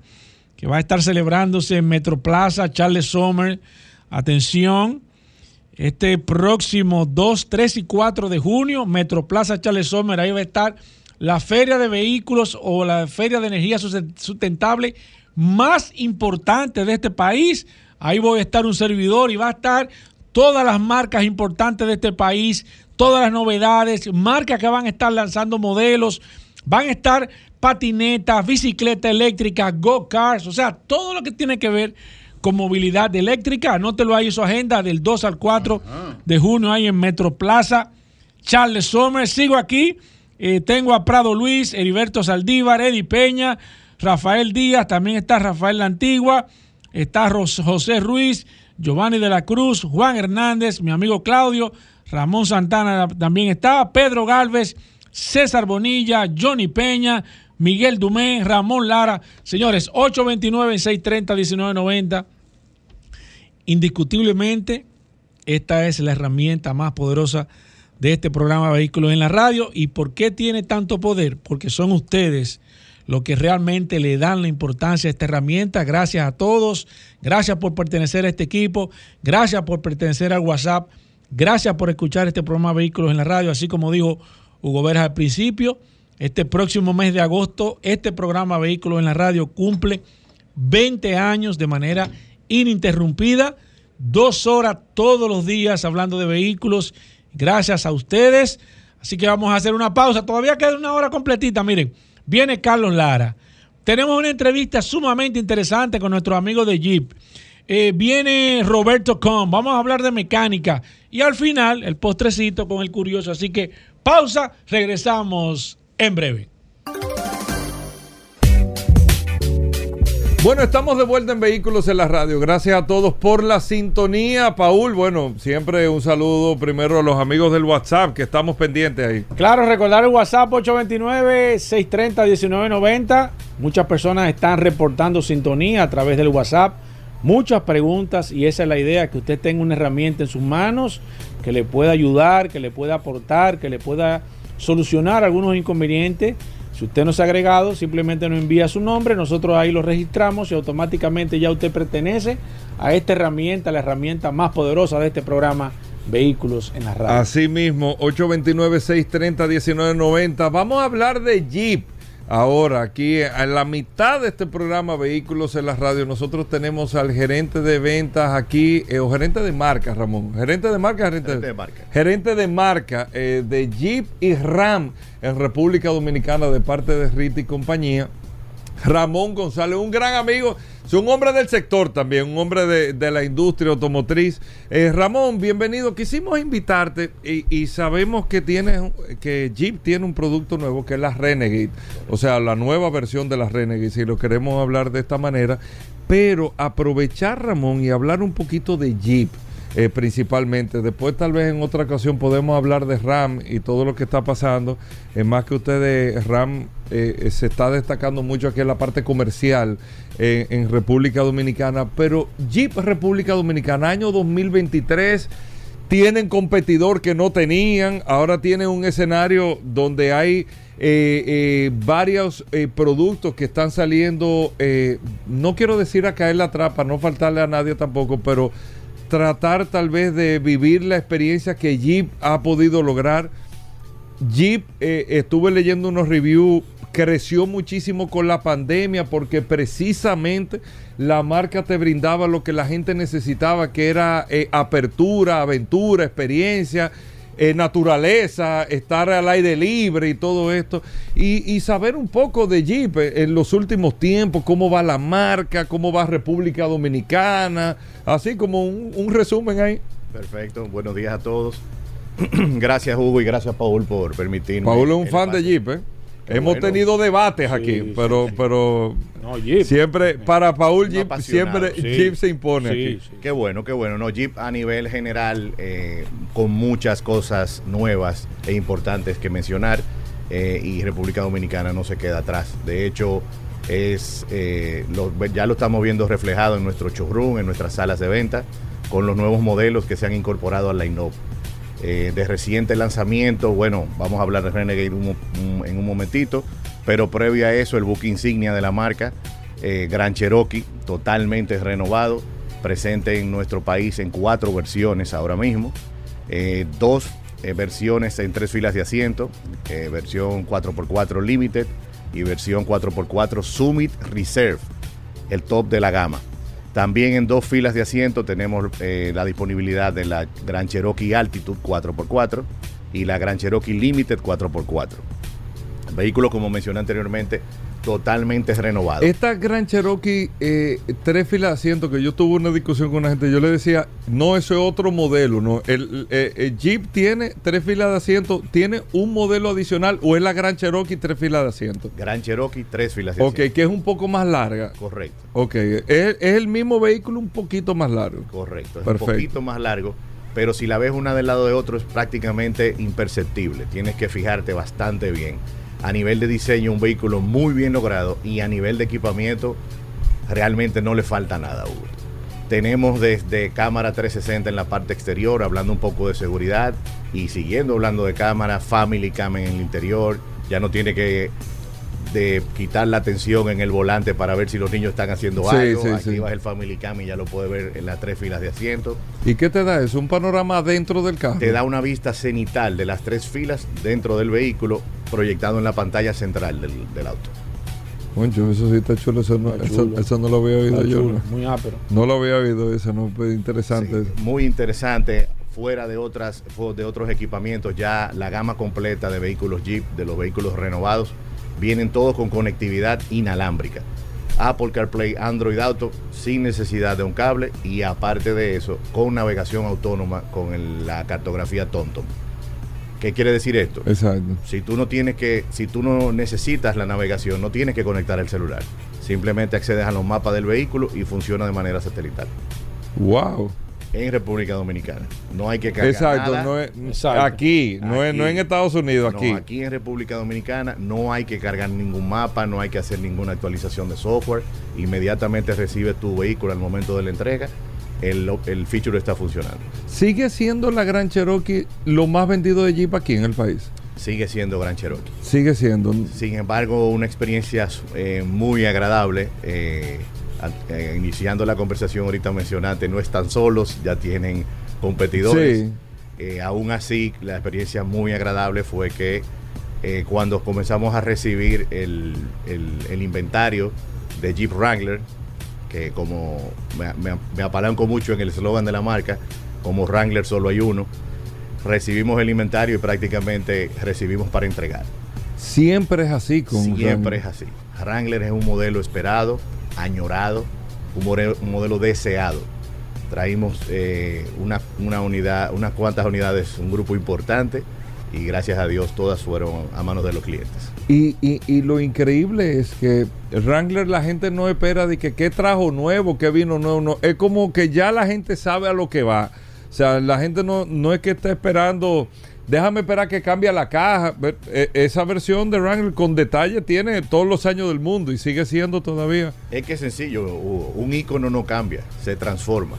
que va a estar celebrándose en Metroplaza Charles Sommer. Atención, este próximo 2, 3 y 4 de junio, Metroplaza Charles Sommer, ahí va a estar la feria de vehículos o la feria de energía sustentable más importante de este país. Ahí voy a estar un servidor y va a estar todas las marcas importantes de este país, todas las novedades, marcas que van a estar lanzando modelos, van a estar patinetas, bicicleta eléctrica, go-cars, o sea, todo lo que tiene que ver con movilidad eléctrica. Anótelo ahí su agenda del 2 al 4 de junio ahí en Metro Plaza. Charles Sommer, sigo aquí. Eh, tengo a Prado Luis, Heriberto Saldívar, Eddie Peña, Rafael Díaz, también está Rafael La Antigua, está José Ruiz, Giovanni de la Cruz, Juan Hernández, mi amigo Claudio, Ramón Santana también está, Pedro Galvez, César Bonilla, Johnny Peña, Miguel Dumé, Ramón Lara. Señores, 829-630-1990. Indiscutiblemente, esta es la herramienta más poderosa de este programa Vehículos en la Radio. ¿Y por qué tiene tanto poder? Porque son ustedes los que realmente le dan la importancia a esta herramienta. Gracias a todos. Gracias por pertenecer a este equipo. Gracias por pertenecer al WhatsApp. Gracias por escuchar este programa Vehículos en la Radio. Así como dijo Hugo Veras al principio, este próximo mes de agosto, este programa Vehículos en la Radio cumple 20 años de manera ininterrumpida, dos horas todos los días hablando de vehículos, gracias a ustedes. Así que vamos a hacer una pausa, todavía queda una hora completita, miren, viene Carlos Lara. Tenemos una entrevista sumamente interesante con nuestros amigos de Jeep. Eh, viene Roberto Com, vamos a hablar de mecánica y al final el postrecito con el curioso. Así que pausa, regresamos en breve. Bueno, estamos de vuelta en Vehículos en la Radio. Gracias a todos por la sintonía. Paul, bueno, siempre un saludo primero a los amigos del WhatsApp que estamos pendientes ahí. Claro, recordar el WhatsApp 829-630-1990. Muchas personas están reportando sintonía a través del WhatsApp. Muchas preguntas y esa es la idea, que usted tenga una herramienta en sus manos que le pueda ayudar, que le pueda aportar, que le pueda solucionar algunos inconvenientes. Si usted no se ha agregado, simplemente nos envía su nombre, nosotros ahí lo registramos y automáticamente ya usted pertenece a esta herramienta, la herramienta más poderosa de este programa, Vehículos en la Radio. Así mismo, 829-630-1990. Vamos a hablar de Jeep. Ahora, aquí en la mitad de este programa Vehículos en la Radio, nosotros tenemos al gerente de ventas aquí, eh, o gerente de marca, Ramón. Gerente de marca, gerente, de, marca. Gerente de marca eh, de Jeep y Ram en República Dominicana de parte de Rita y compañía. Ramón González, un gran amigo, es un hombre del sector también, un hombre de, la industria automotriz. Eh, Ramón, bienvenido. Quisimos invitarte y, sabemos que tienes, que Jeep tiene un producto nuevo que es la Renegade, o sea, la nueva versión de la Renegade, si lo queremos hablar de esta manera. Pero aprovechar, Ramón, y hablar un poquito de Jeep. Eh, principalmente. Después tal vez en otra ocasión podemos hablar de RAM y todo lo que está pasando. Es más que ustedes, RAM eh, se está destacando mucho aquí en la parte comercial eh, en República Dominicana, pero Jeep República Dominicana, año 2023 tienen competidor que no tenían, ahora tienen un escenario donde hay varios productos que están saliendo, no quiero decir a caer la trapa, no faltarle a nadie tampoco, pero tratar tal vez de vivir la experiencia que Jeep ha podido lograr. Jeep, eh, estuve leyendo unos reviews, creció muchísimo con la pandemia porque precisamente la marca te brindaba lo que la gente necesitaba, que era eh, apertura, aventura, experiencia eh, naturaleza, estar al aire libre y todo esto. Y, saber un poco de Jeep eh, en los últimos tiempos, cómo va la marca, cómo va República Dominicana, así como un, resumen ahí. Perfecto, buenos días a todos. gracias Hugo y gracias Paul por permitirme. Paul es un fan de Jeep, ¿eh? Hemos tenido debates aquí, pero, pero siempre, para Paul Jeep, siempre Jeep se impone aquí. Qué bueno, qué bueno. No, Jeep a nivel general, eh, con muchas cosas nuevas e importantes que mencionar. eh, y República Dominicana no se queda atrás. De hecho, es eh, lo- ya lo estamos viendo reflejado en nuestro showroom, en nuestras salas de venta, con los nuevos modelos que se han incorporado al line-up. Eh, de reciente lanzamiento, bueno, vamos a hablar de Renegade en un momentito, pero previo a eso, el buque insignia de la marca, eh, Gran Cherokee, totalmente renovado, presente en nuestro país en cuatro versiones ahora mismo, Eh, dos versiones en tres filas de asiento, versión 4x4 Limited y versión 4x4 Summit Reserve, el top de la gama. También en dos filas de asiento tenemos eh, la disponibilidad de la Gran Cherokee Altitude 4x4 y la Gran Cherokee Limited 4x4. Vehículo, como mencioné anteriormente, totalmente renovado. Esta Gran Cherokee, eh, tres filas de asiento, que yo tuve una discusión con una gente, yo le decía, no, eso es otro modelo, ¿no? El, eh, el Jeep tiene tres filas de asiento, ¿tiene un modelo adicional o es la Gran Cherokee tres filas de asiento? Gran Cherokee, tres filas de Ok, asiento. que es un poco más larga. Correcto, Ok, es, es el mismo vehículo un poquito más largo. correcto. Es Perfecto. un poquito más largo, pero si la ves una del lado de otro es prácticamente imperceptible. Tienes que fijarte bastante bien. A nivel de diseño, un vehículo muy bien logrado y a nivel de equipamiento, realmente no le falta nada, Hugo. Tenemos desde cámara 360 en la parte exterior, hablando un poco de seguridad y siguiendo hablando de cámara, Family Cam en el interior. Ya no tiene que de quitar la atención en el volante para ver si los niños están haciendo Sí, algo. sí, Activas sí. el Family Cam y ya lo puedes ver en las tres filas de asiento. ¿Y qué te da eso? ¿Un panorama dentro del carro? Te da una vista cenital de las tres filas dentro del vehículo proyectado en la pantalla central del, del auto. Concho, eso sí está chulo, eso no, eso, no lo había oído yo. chulo, Muy ápero. No lo había oído eso, no, pues interesante. Sí, muy interesante. Fuera de otras de otros equipamientos, ya la gama completa de vehículos Jeep, de los vehículos renovados, vienen todos con conectividad inalámbrica. Apple CarPlay, Android Auto, sin necesidad de un cable y aparte de eso, con navegación autónoma con el- la cartografía TomTom. ¿Qué quiere decir esto? Exacto. Si tú no tienes que, si tú no necesitas la navegación, no tienes que conectar el celular. Simplemente accedes a los mapas del vehículo y funciona de manera satelital Wow. En República Dominicana. No hay que cargar Exacto, nada. no es Exacto. aquí, no es, no Aquí. en Estados Unidos, No, aquí. aquí en República Dominicana no hay que cargar ningún mapa, no hay que hacer ninguna actualización de software. Inmediatamente recibe tu vehículo al momento de la entrega. El, el feature está funcionando. Sigue siendo la Gran Cherokee lo más vendido de Jeep aquí en el país. Sigue siendo Gran Cherokee. Sigue siendo. Sin embargo, una experiencia eh, muy agradable. eh, iniciando la conversación ahorita mencionaste, no están solos, ya tienen competidores. Sí. Eh, aún así, la experiencia muy agradable fue que eh, cuando comenzamos a recibir el, el- el inventario de Jeep Wrangler, que como me, me- me apalanco mucho en el eslogan de la marca, como Wrangler solo hay uno, recibimos el inventario y prácticamente recibimos para entregar. Siempre es así con Siempre Wrangler. es así. Wrangler es un modelo esperado, añorado, un modelo, deseado. Traímos eh, una, una unidad, unas cuantas unidades, un grupo importante, y gracias a Dios todas fueron a manos de los clientes. Y, y, y lo increíble es que Wrangler la gente no espera de que qué trajo nuevo, qué vino nuevo, no. Es como que ya la gente sabe a lo que va. O sea, la gente no, no es que está esperando, déjame esperar que cambie la caja. E- Esa versión de Wrangler con detalle tiene todos los años del mundo y sigue siendo todavía. Es que es sencillo, Hugo, un icono no cambia, se transforma.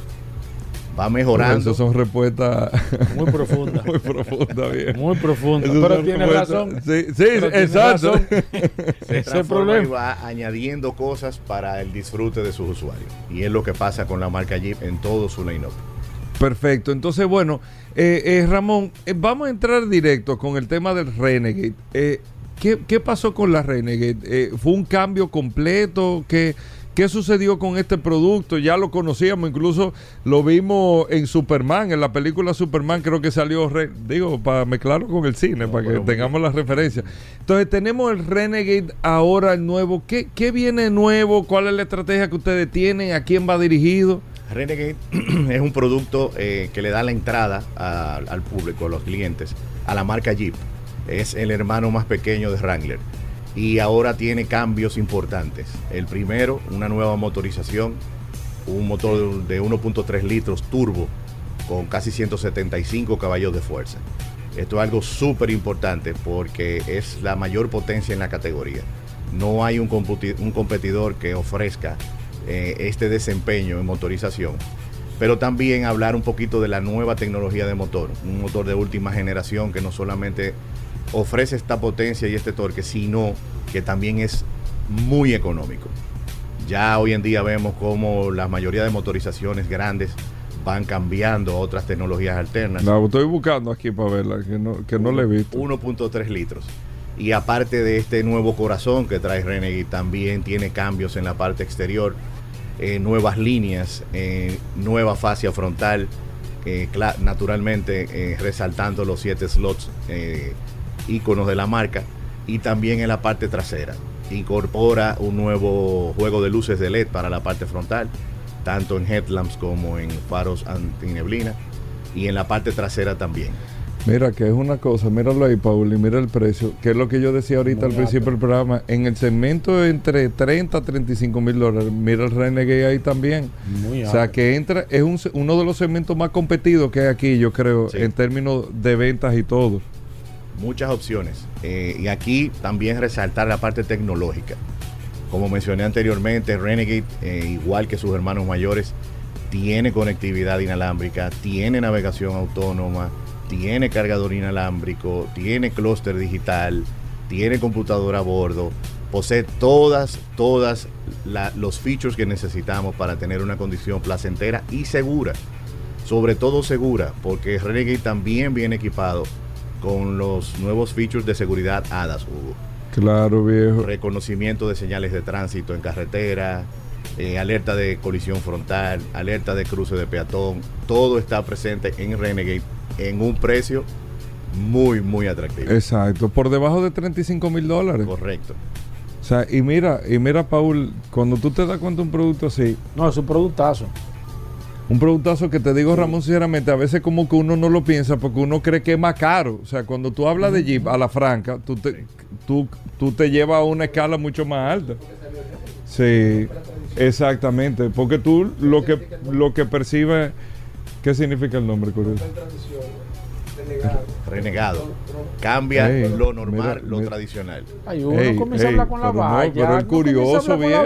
Va mejorando. Esas son respuestas Muy profunda. muy profundas, bien. Muy profunda. Esas Pero tiene razón. Sí, sí, exacto. razón. se Ese y va añadiendo cosas para el disfrute de sus usuarios. Y es lo que pasa con la marca Jeep en todo su line-up. Perfecto. Entonces, bueno, eh, eh, Ramón, eh, vamos a entrar directo con el tema del Renegade. Eh, ¿qué, qué pasó con la Renegade? Eh, ¿Fue un cambio completo? ¿Qué, ¿Qué sucedió con este producto? Ya lo conocíamos, incluso lo vimos en Superman, en la película Superman, creo que salió, Re- digo, para mezclarlo con el cine, para que tengamos la referencia. Entonces, tenemos el Renegade ahora, el nuevo. ¿Qué, ¿Qué viene nuevo? ¿Cuál es la estrategia que ustedes tienen? ¿A quién va dirigido? Renegade es un producto eh, que le da la entrada al público, a los clientes, a la marca Jeep. Es el hermano más pequeño de Wrangler. Y ahora tiene cambios importantes. El primero, una nueva motorización, un motor de 1.3 litros turbo con casi 175 caballos de fuerza. Esto es algo súper importante porque es la mayor potencia en la categoría. No hay un competidor que ofrezca eh, este desempeño en motorización. Pero también hablar un poquito de la nueva tecnología de motor. Un motor de última generación que no solamente ofrece esta potencia y este torque, sino que también es muy económico. Ya hoy en día vemos como la mayoría de motorizaciones grandes van cambiando a otras tecnologías alternas. La estoy buscando aquí para verla, que no, que no la he visto. 1.3 litros. Y aparte de este nuevo corazón que trae Renegade, también tiene cambios en la parte exterior, eh, nuevas líneas, eh, nueva fascia frontal, naturalmente eh, resaltando los siete slots íconos de la marca, y también en la parte trasera. Incorpora un nuevo juego de luces de LED para la parte frontal, tanto en headlamps como en faros antineblina, y en la parte trasera también. Mira, que es una cosa, míralo ahí, Paul, y mira el precio, que es lo que yo decía ahorita al principio del programa. En el segmento entre 30 a 35 mil dólares, mira el Renegade ahí también. Muy O sea, alto. que entra, es un, uno de los segmentos más competidos que hay aquí, yo creo, Sí. en términos de ventas y todo. muchas opciones. Eh, y aquí también resaltar la parte tecnológica. Como mencioné anteriormente, Renegade, eh, igual que sus hermanos mayores, tiene conectividad inalámbrica, tiene navegación autónoma, tiene cargador inalámbrico, tiene clúster digital, tiene computadora a bordo, posee todas, todas la- los features que necesitamos para tener una condición placentera y segura. Sobre todo segura, porque Renegade también viene equipado con los nuevos features de seguridad ADAS, Hugo. Claro, viejo. Reconocimiento de señales de tránsito en carretera, eh, alerta de colisión frontal, alerta de cruce de peatón. Todo está presente en Renegade en un precio muy, muy atractivo. Exacto, por debajo de 35 mil dólares. Correcto. O sea, y mira, y mira, Paul, cuando tú te das cuenta de un producto así, No, es un productazo. un productazo que te digo, Ramón, sinceramente, a veces como que uno no lo piensa porque uno cree que es más caro. O sea, cuando tú hablas de Jeep a la franca, tú te, tú, tú te llevas a una escala mucho más alta. Sí, exactamente. Porque tú lo que, lo que percibes, ¿qué significa el nombre, curioso? Renegado. Cambia Ey, lo normal, mira, lo mira. tradicional. Ay, uno Ey, comienza a hablar con la pero no, valla. pero el curioso, viejo.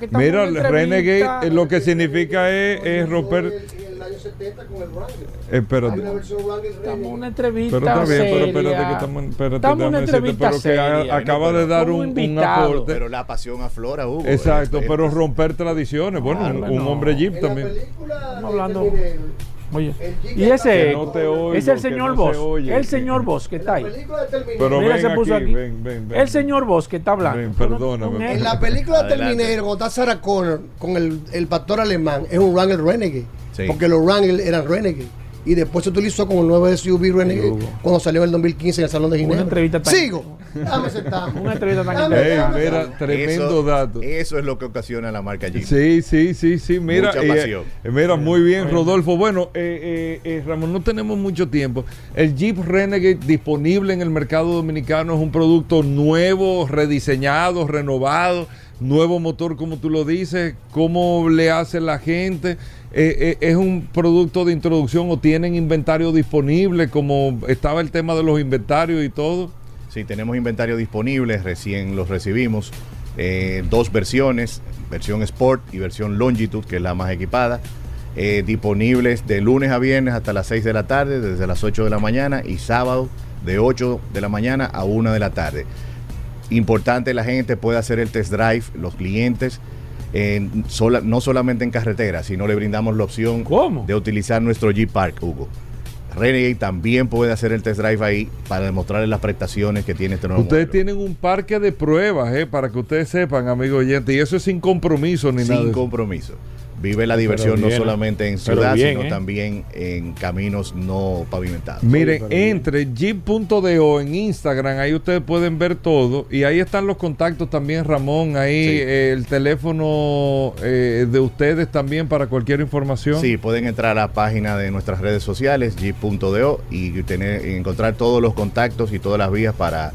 que Mira, el Renegade eh, lo que significa es, es romper. En el año 70 con el Wrangler. Espérate. Estamos una entrevista Pero está bien, pero seria. espérate que estamos, espérate, Estamos en una decirte, entrevista pero que a- seria. acaba pero de dar un, un aporte. Pero la pasión aflora, Hugo. Exacto, Eh, eh, pero romper tradiciones. Bueno, un, hombre Jeep En la también. película Estamos hablando- Oye, y está- ese no te oigo, es el señor no Vos, se oye. el señor Vos que está en la ahí. película de Terminator. Pero Mira, ven se puso aquí, aquí. ven, ven, ven. El señor Vos que está hablando. Ven, perdóname, En la película de. Terminator, cuando está Sarah Connor con el, el pastor alemán, es un Wrangler Renegade. Sí. Porque los Wrangler eran Renegade. Y después se utilizó como el nuevo SUV Renegade Hugo. cuando salió en el 2015 en el Salón de Ginebra. entrevista tan- Sigo. Dame. Una entrevista tan Dame, Ey, dame mira, tremendo eso, dato. Eso es lo que ocasiona la marca Jeep. Sí, sí, sí, sí. Mira, Mucha eh, pasión. eh, mira, muy bien, Rodolfo. Bueno, eh, eh, eh, Ramón, no tenemos mucho tiempo. El Jeep Renegade disponible en el mercado dominicano es un producto nuevo, rediseñado, renovado, nuevo motor, como tú lo dices. ¿Cómo le hace la gente? Eh, eh, ¿Es un producto de introducción o tienen inventario disponible, como estaba el tema de los inventarios y todo? Sí, tenemos inventario disponible, recién los recibimos. Eh, dos versiones, versión Sport y versión Longitude, que es la más equipada. disponibles de lunes a viernes hasta las 6 de la tarde, desde las 8 de la mañana, y sábado de 8 de la mañana a 1 de la tarde. Importante, la gente puede hacer el test drive, los clientes, sola- no solamente en carretera, sino le brindamos la opción ¿Cómo? de utilizar nuestro Jeep Park, Hugo. Renegade también puede hacer el test drive ahí para demostrarles las prestaciones que tiene este nuevo Ustedes modelo. tienen un parque de pruebas, eh, para que ustedes sepan, amigos oyentes, y eso es sin compromiso ni nada. de sin eso. Vive la diversión no solamente en ciudad, bien, sino ¿eh? también en caminos no pavimentados. Miren, entre jeep.do en Instagram, ahí ustedes pueden ver todo. Y ahí están los contactos también, Ramón. Ahí Sí. eh, el teléfono eh, de ustedes también para cualquier información. Sí, pueden entrar a la página de nuestras redes sociales, jeep.do, y tener, y encontrar todos los contactos y todas las vías para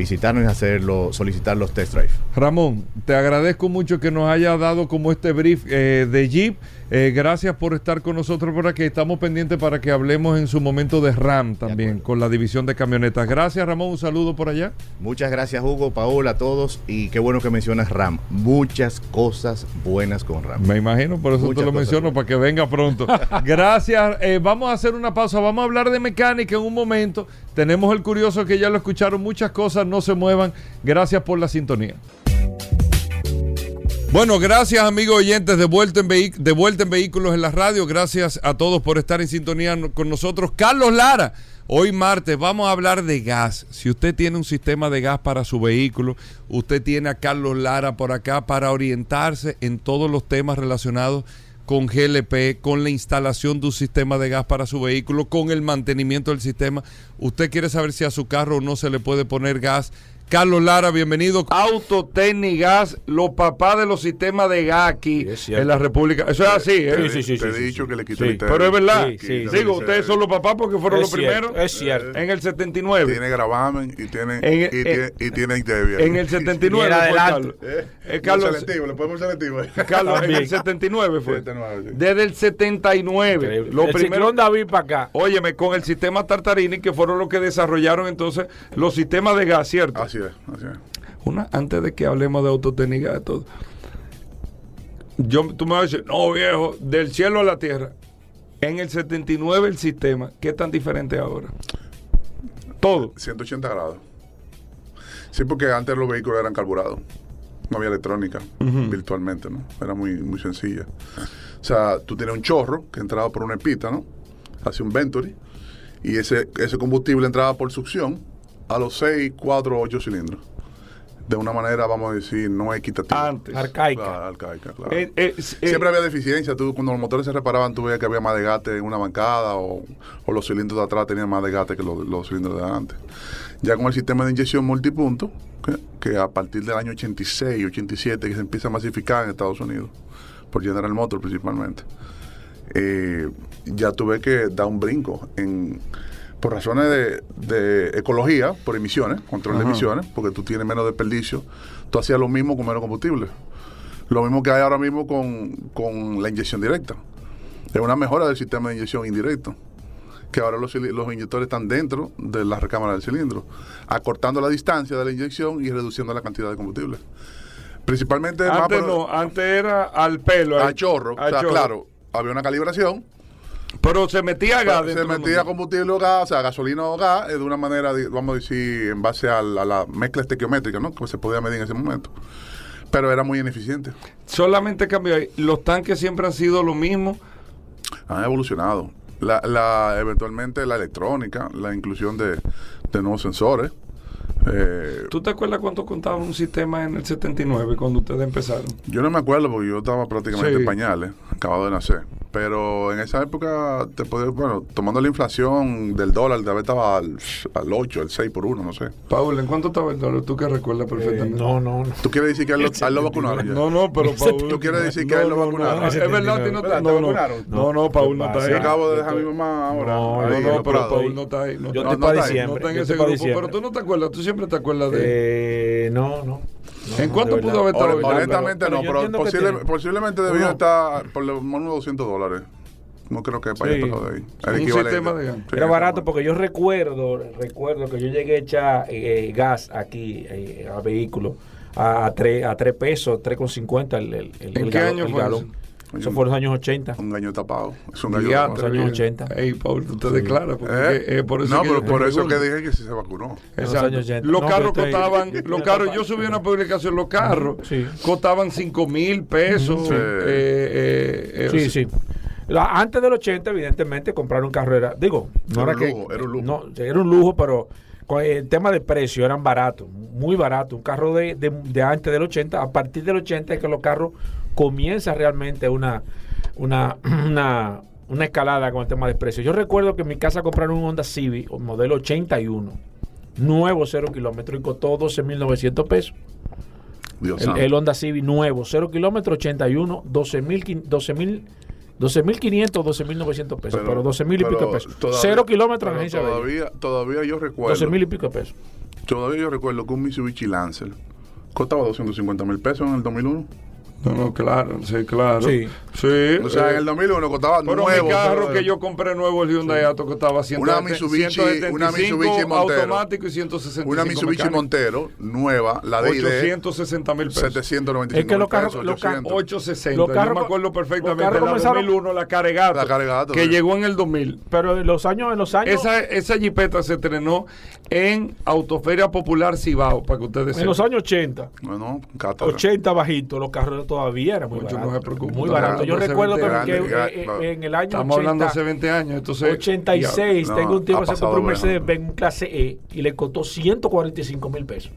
visitarnos y hacerlo, solicitar los test drive. Ramón, te agradezco mucho que nos haya dado como este brief eh, de Jeep. Eh, gracias por estar con nosotros por aquí. Estamos pendientes para que hablemos en su momento de RAM también, con la división de camionetas. Gracias, Ramón. Un saludo por allá. Muchas gracias, Hugo, Paola, a todos. Y qué bueno que mencionas RAM. Muchas cosas buenas con RAM. Me imagino, por eso Muchas te lo menciono, buenas. para que venga pronto. Gracias. Eh, vamos a hacer una pausa. Vamos a hablar de mecánica en un momento. Tenemos el curioso que ya lo escucharon. Muchas cosas no se muevan. Gracias por la sintonía. Bueno, gracias amigos oyentes de vuelta, en de vuelta en Vehículos en la Radio. Gracias a todos por estar en sintonía con nosotros. Carlos Lara, hoy martes vamos a hablar de gas. Si usted tiene un sistema de gas para su vehículo, usted tiene a Carlos Lara por acá para orientarse en todos los temas relacionados con GLP, con la instalación de un sistema de gas para su vehículo, con el mantenimiento del sistema. Usted quiere saber si a su carro no se le puede poner gas. Carlos Lara, bienvenido. Autotecnigas, los papás de los sistemas de gas aquí en la República. Eso es así, ¿eh? Sí, sí, sí. Te he sí, dicho sí. que le quito Sí. el Pero es verdad. Sí, sí, Digo, sí. ustedes son los papás porque fueron Es los cierto, primeros. es cierto. En el 79. Tiene gravamen y tiene, En- y, en- tiene, y tiene. En el 79 Y era fue adelante. Carlos. Eh, Eh, le ponemos selectivo. Carlos, en el 79 fue. 79, sí. Desde el 79. Increíble. Lo el primero, David para acá. óyeme, con el sistema Tartarini, que fueron los que desarrollaron entonces los sistemas de gas, ¿cierto? Así es, así es. Una, antes de que hablemos de autotécnica de todo. Yo, tú me vas a decir, no viejo, del cielo a la tierra. En el 79 el sistema, ¿qué tan diferente ahora? Todo. 180 grados. Sí, porque antes los vehículos eran carburados. No había electrónica, virtualmente, ¿no? Era muy, muy sencilla. O sea, tú tienes un chorro que entraba por una espita, ¿no? Hacia un Venturi. Y ese, ese combustible entraba por succión a los 6, 4, 8 cilindros. De una manera, vamos a decir, no equitativa. Antes. Arcaica. Claro, arcaica, claro. Eh, eh, eh, Siempre había deficiencia. Tú, cuando los motores se reparaban, tú veías que había más desgaste en una bancada o, o los cilindros de atrás tenían más desgaste que los, los cilindros de adelante. Ya con el sistema de inyección multipunto, que, que a partir del año 86, 87, que se empieza a masificar en Estados Unidos, por General Motors principalmente, eh, ya tuve que dar un brinco en por razones de, de ecología, por emisiones, control de emisiones, porque tú tienes menos desperdicio, tú hacías lo mismo con menos combustible. Lo mismo que hay ahora mismo con, con la inyección directa. Es una mejora del sistema de inyección indirecto. Que ahora los, los inyectores están dentro de la recámara del cilindro, acortando la distancia de la inyección y reduciendo la cantidad de combustible. Principalmente más antes por- no, antes era al pelo. a ahí. chorro. A o sea, chorro. claro, había una calibración, Pero se metía gas se metía combustible o gas, o sea, gasolina o gas, eh, de una manera, vamos a decir, en base a la, a la mezcla estequiométrica, ¿no? Que se podía medir en ese momento. Pero era muy ineficiente. Solamente cambió ahí. Los tanques siempre han sido lo mismo. Han evolucionado. La, la, eventualmente la electrónica, la inclusión de, de nuevos sensores. Eh, ¿Tú te acuerdas cuánto contaba un sistema en el 79 cuando ustedes empezaron? yo no me acuerdo porque yo estaba prácticamente Sí. en pañales, acabado de nacer. Pero en esa época, te podía, bueno, tomando la inflación del dólar, tal vez estaba al, al 8, al 6 por 1, no sé. Paul, ¿en cuánto estaba el dólar? ¿Tú que recuerdas perfectamente? Eh, no, no, no. ¿Tú quieres decir que a él, lo- a él lo vacunaron ya? No, no, pero Paul. ¿Tú quieres decir que a él lo vacunaron? no, es verdad, no, te- ¿Te no, no, vacunaron? no, no, Paul no ¿Qué está ahí. Yo acabo de dejar a mi mamá ahora. No, ahí, No, pero. Paul no está ahí. No, Yo está- estoy no está ahí, no diciembre. está en yo ese grupo, pero tú no te acuerdas, tú siempre te acuerdas de Eh, no, no. ¿En cuánto pudo haber estado? Honestamente pero no, pero posible- posiblemente debió estar por lo menos unos 200 dólares. No creo que vaya Sí. de ahí. El Un equivalente. sistema de gas. Sí, Era barato porque yo recuerdo, recuerdo que yo llegué a echar eh, gas aquí eh, a vehículos a, a, 3, a 3 pesos, 3,50 el, el, el, ¿En el qué año el galón. Eso? Fue en los años 80. Un gallo tapado. Es un gallo Diatre, tapado. años bien. 80. Ey, Paul, tú te declaras. Porque ¿Eh? eh, por eso no, que pero por eso que dije que sí se vacunó. Los Exacto. años 80. Los No, carros costaban, los carros, yo subí una publicación, los carros Sí. costaban 5 mil pesos. Sí. eh, eh, eh, Sí, sí. La- antes del 80, evidentemente, comprar un carro era, digo, no Era era, un que, lujo, era un lujo. no, era un lujo, pero el tema de precio eran baratos, muy baratos. Un carro de, de- de antes del 80, a partir del 80 es que los carros comienza realmente una, una, una, una escalada con el tema de precio. Yo recuerdo que en mi casa compraron un Honda Civic, modelo 81, nuevo, cero kilómetros, y costó 12.900 pesos. Dios El, el Honda Civic nuevo, 0 kilómetros, 81, 12 mil 12 12.500, 12.900 pesos, pero, 12.000 y pico de pero pesos. todavía- Cero kilómetros en pero agencia Bella. todavía, todavía yo recuerdo. 12.000 y pico de pesos. Todavía yo recuerdo que un Mitsubishi Lancer costaba 250 mil pesos en el 2001. No, no, claro, sí, claro. Sí. Sí. O sea, eh, en el 2001 costaba pero nuevo. mi carro todo. que yo compré nuevo, el Hyundai Ato, costaba 100, Una Mitsubishi- una Mitsubishi Montero. automático y 165 Una Mitsubishi mecánico. Montero, nueva, la de ID, 860 mil pesos. 795 Es que los carros- pesos, los ca- 800. 860. Los yo carros- me acuerdo los perfectamente. comenzaron- 2001, la Caregato. La Caregato, Que sí. llegó en el 2000. Pero en los años, en los años, Esa, esa jipeta se estrenó en Autoferia Popular Cibao, para que ustedes en los sepan. años 80, Bueno, cátedra. 80 bajitos, los carros todavía eran muy Mucho, no se preocupe. muy barato. Yo hablando recuerdo que, 20 que, años, eh, eh, en el año Estamos hablando 80, hace 20 años. Entonces, 86, No, tengo un tipo que se compró un. Mercedes Benz un clase E y le costó 145 mil pesos.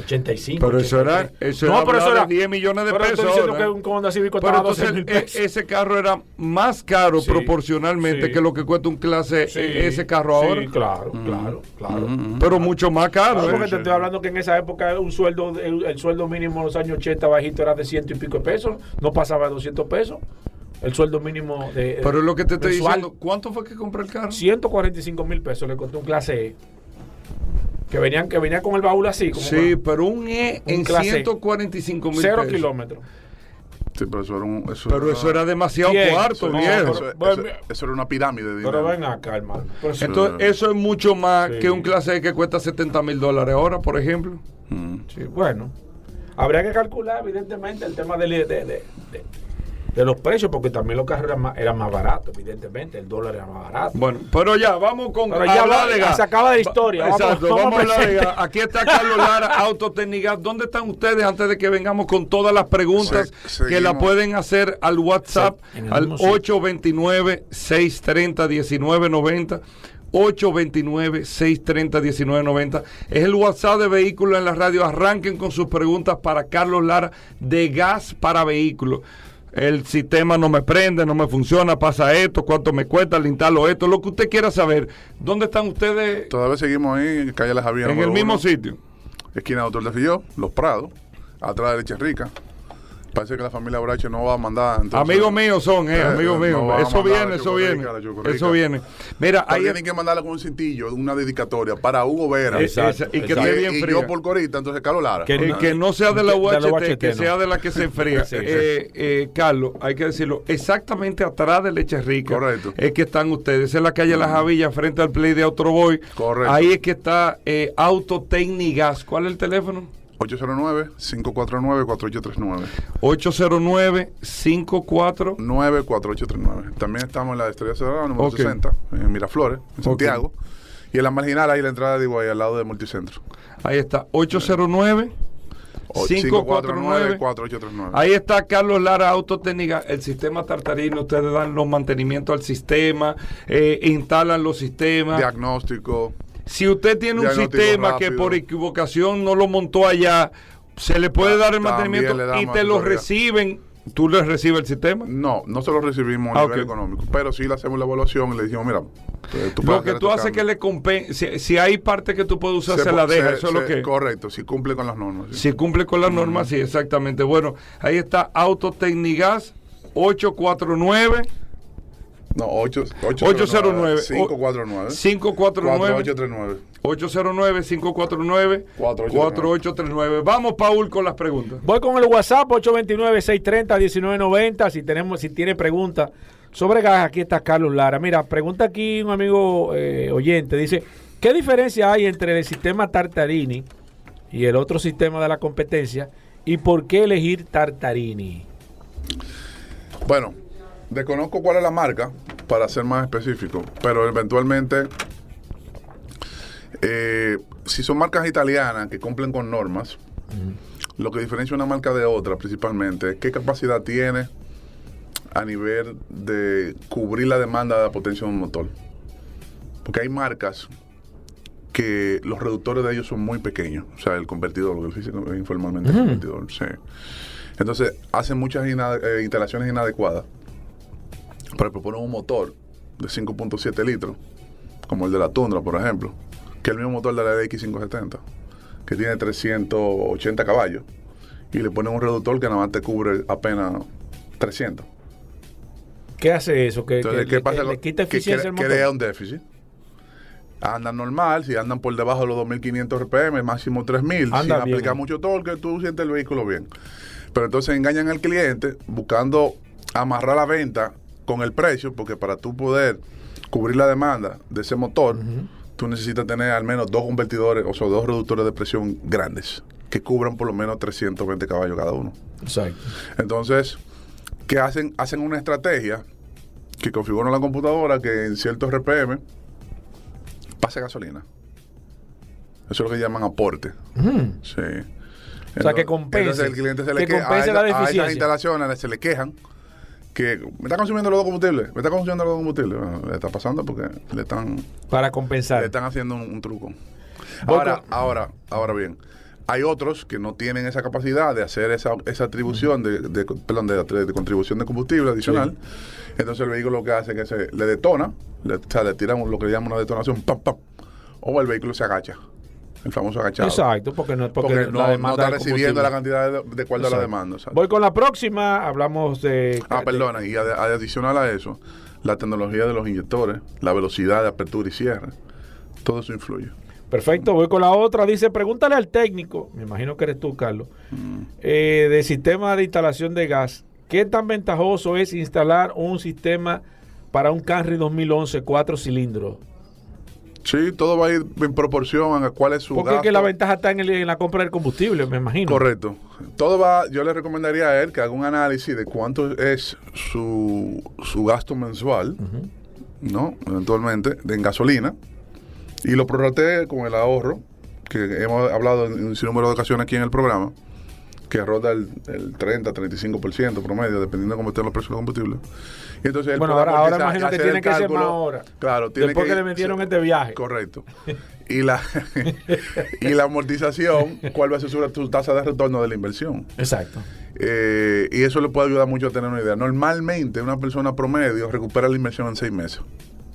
85. Pero eso era, 83. eso no, era pero eso era de 10 millones de pero pesos. estoy diciendo que ¿eh? un Honda Civic Pero 12 entonces mil e- pesos. ese carro era más caro Sí, proporcionalmente sí. que lo que cuesta un clase Sí, eh, ese carro sí, ahora. claro, claro, claro. Pero mucho más caro. Claro, ¿eh? porque te estoy hablando que en esa época un sueldo, el, el sueldo mínimo en los años 80 bajito era de ciento y pico de pesos, no pasaba de 200 pesos. El sueldo mínimo de. Pero es lo que te estoy mensual, diciendo. ¿Cuánto fue que compré el carro? 145 mil pesos le costó un clase E. Que venían, que venía con el baúl así, como Sí, pero un E Un en clase. 145 mil cero pesos. kilómetros. Sí, pero eso era un. Eso Pero eso era demasiado Bien, cuarto, no, viejo. Eso, eso- Bueno, eso era una pirámide de Pero ven acá, hermano. Pero eso- Entonces, eso es mucho más Sí. que un clase E que cuesta 70 mil dólares ahora, por ejemplo. Mm. sí, bueno, habría que calcular, evidentemente, el tema del- de, de, de- de- los precios, porque también los carros eran más, eran más baratos, evidentemente. El dólar era más barato. Bueno, pero ya, vamos con Pero ya hablar va- de gas. se acaba de historia, vamos- Exacto, vamos vamos, a hablar de presente. gas. Aquí está Carlos Lara, Autotecnigas. ¿Dónde están ustedes antes de que vengamos con todas las preguntas Se- que la pueden hacer al WhatsApp al mismo sitio. 829-630-1990? 829-630-1990. Es el WhatsApp de Vehículos en la Radio. Arranquen con sus preguntas para Carlos Lara de gas para vehículos. El sistema no me prende, no me funciona, pasa esto, cuánto me cuesta, le instalo esto, lo que usted quiera saber. ¿Dónde están ustedes? Todavía seguimos ahí en calle La Javier. En el mismo uno, sitio. Esquina Doctor de Filló, Los Prados, atrás de Leche Rica. Parece que la familia Brache no va a mandar. entonces- Amigos míos son, eh, Eh, amigos no míos. eso viene, eso viene. Eso viene. Mira, ahí tienen que mandarle con un cintillo, una dedicatoria para Hugo Vera. Esa- y que esté bien y fría. yo por Corita, entonces Carlos Lara. Que- Eh, que no sea de la De- de la UHT, que no. sea de la que se enfría. Sí, sí. Eh, eh, Carlos, hay que decirlo, exactamente atrás de Leche Rica Correcto. es que están ustedes. Esa es la calle La Javilla, frente al play de Autoboy. Correcto. Ahí es que está eh, Autotecnigas. ¿Cuál es el teléfono? 809-549-4839. 809-54. 94839. También estamos en la Estrella Cerrada, número Ok. 60, en Miraflores, en Santiago. Y en la marginal hay la entrada de Iguay, al lado del multicentro. Ahí está, 809. 549 549-4839. Ahí está Carlos Lara Autotécnica, el sistema tartarino. Ustedes dan los mantenimientos al sistema, eh, instalan los sistemas. Diagnóstico. Si usted tiene un sistema que por equivocación no lo montó allá, se le puede dar el mantenimiento y te lo reciben. ¿Tú le recibes el sistema? No, no se lo recibimos a Ah, nivel económico, pero sí le hacemos la evaluación y le decimos, mira, eh, tú Lo que tú haces que le compensa. Si, si hay parte que tú puedes usar, se, la deja. se- Eso es lo que. Correcto, si cumple con las normas. sí. Si cumple con las normas, sí, exactamente. Bueno, ahí está Autotecnigas 849 No, 8, 809 549 549 4839 809-549-4839. Vamos, Paul, con las preguntas. Voy con el WhatsApp 829-630-1990. Si tenemos, si tiene preguntas sobre gas, aquí está Carlos Lara. Mira, pregunta aquí un amigo eh, oyente. Dice, ¿qué diferencia hay entre el sistema Tartarini y el otro sistema de la competencia? ¿Y por qué elegir Tartarini? Bueno, desconozco cuál es la marca, para ser más específico, pero eventualmente, eh, si son marcas italianas que cumplen con normas, lo que diferencia una marca de otra principalmente es qué capacidad tiene a nivel de cubrir la demanda de la potencia de un motor. Porque hay marcas que los reductores de ellos son muy pequeños, o sea, el convertidor, lo que dice informalmente el convertidor, sí. Entonces, hacen muchas ina- eh, instalaciones inadecuadas para proponer un motor de 5.7 litros, como el de la Tundra, por ejemplo, que es el mismo motor de la X570, que tiene 380 caballos, y le ponen un reductor que nada más te cubre apenas 300. ¿Qué hace eso? ¿Que, Entonces, que ¿qué le- pasa? le quita eficiencia crea, al motor? crea un déficit. Andan normal, si andan por debajo de los 2500 RPM, máximo 3000, sin Anda bien. aplicar mucho torque, tú sientes el vehículo bien. Pero entonces engañan al cliente buscando amarrar la venta con el precio, porque para tú poder cubrir la demanda de ese motor, tú necesitas tener al menos dos convertidores, o sea, dos reductores de presión grandes, que cubran por lo menos 320 caballos cada uno. Exacto. Entonces, ¿qué hacen? Hacen una estrategia que configuran la computadora que en ciertos RPM pase gasolina. Eso es lo que llaman aporte. Sí. O sea, que compense, Entonces el cliente se le que a, la a instalaciones se le quejan que me está consumiendo los dos combustibles, me está consumiendo los dos combustibles. Bueno, le está pasando porque le están Para le compensar. están haciendo un, un truco. Ahora, ahora, ahora bien, hay otros que no tienen esa capacidad de hacer esa, esa atribución de, de- perdón, de, de contribución de combustible adicional. Entonces el vehículo lo que hace es que se le detona, le, o sea, le tiran lo que le llaman una detonación, pam, pam, o el vehículo se agacha. El famoso agachado. Exacto, porque no, porque Porque, la no, está recibiendo la cantidad de, de acuerdo a la demanda. exacto. Voy con la próxima, hablamos de... Ah, perdona, y adicional a eso, la tecnología de los inyectores, la velocidad de apertura y cierre, todo eso influye. Perfecto, voy con la otra. Dice, pregúntale al técnico, me imagino que eres tú, Carlos, eh, de sistema de instalación de gas. ¿Qué tan ventajoso es instalar un sistema para un Camry 2011 cuatro cilindros? Sí, todo va a ir en proporción a cuál es su Porque es que gasto. la ventaja está en, el- en la compra del combustible, me imagino. Correcto. Todo va, yo le recomendaría a él que haga un análisis de cuánto es su, su gasto mensual, ¿no? Eventualmente, en gasolina, y lo prorratee con el ahorro, que hemos hablado en un sinnúmero de ocasiones aquí en el programa, que ronda el, el 30-35% promedio, dependiendo de cómo estén los precios del combustible. Y entonces él Bueno, ahora, ahora imagino que hacer tiene que ser más ahora. Claro, tiene Después que, ir- le metieron este viaje. Correcto. Y la, y la amortización, ¿cuál va a ser su, tu tasa de retorno de la inversión? Exacto. Eh, y eso le puede ayudar mucho a tener una idea. Normalmente, una persona promedio recupera la inversión en seis meses.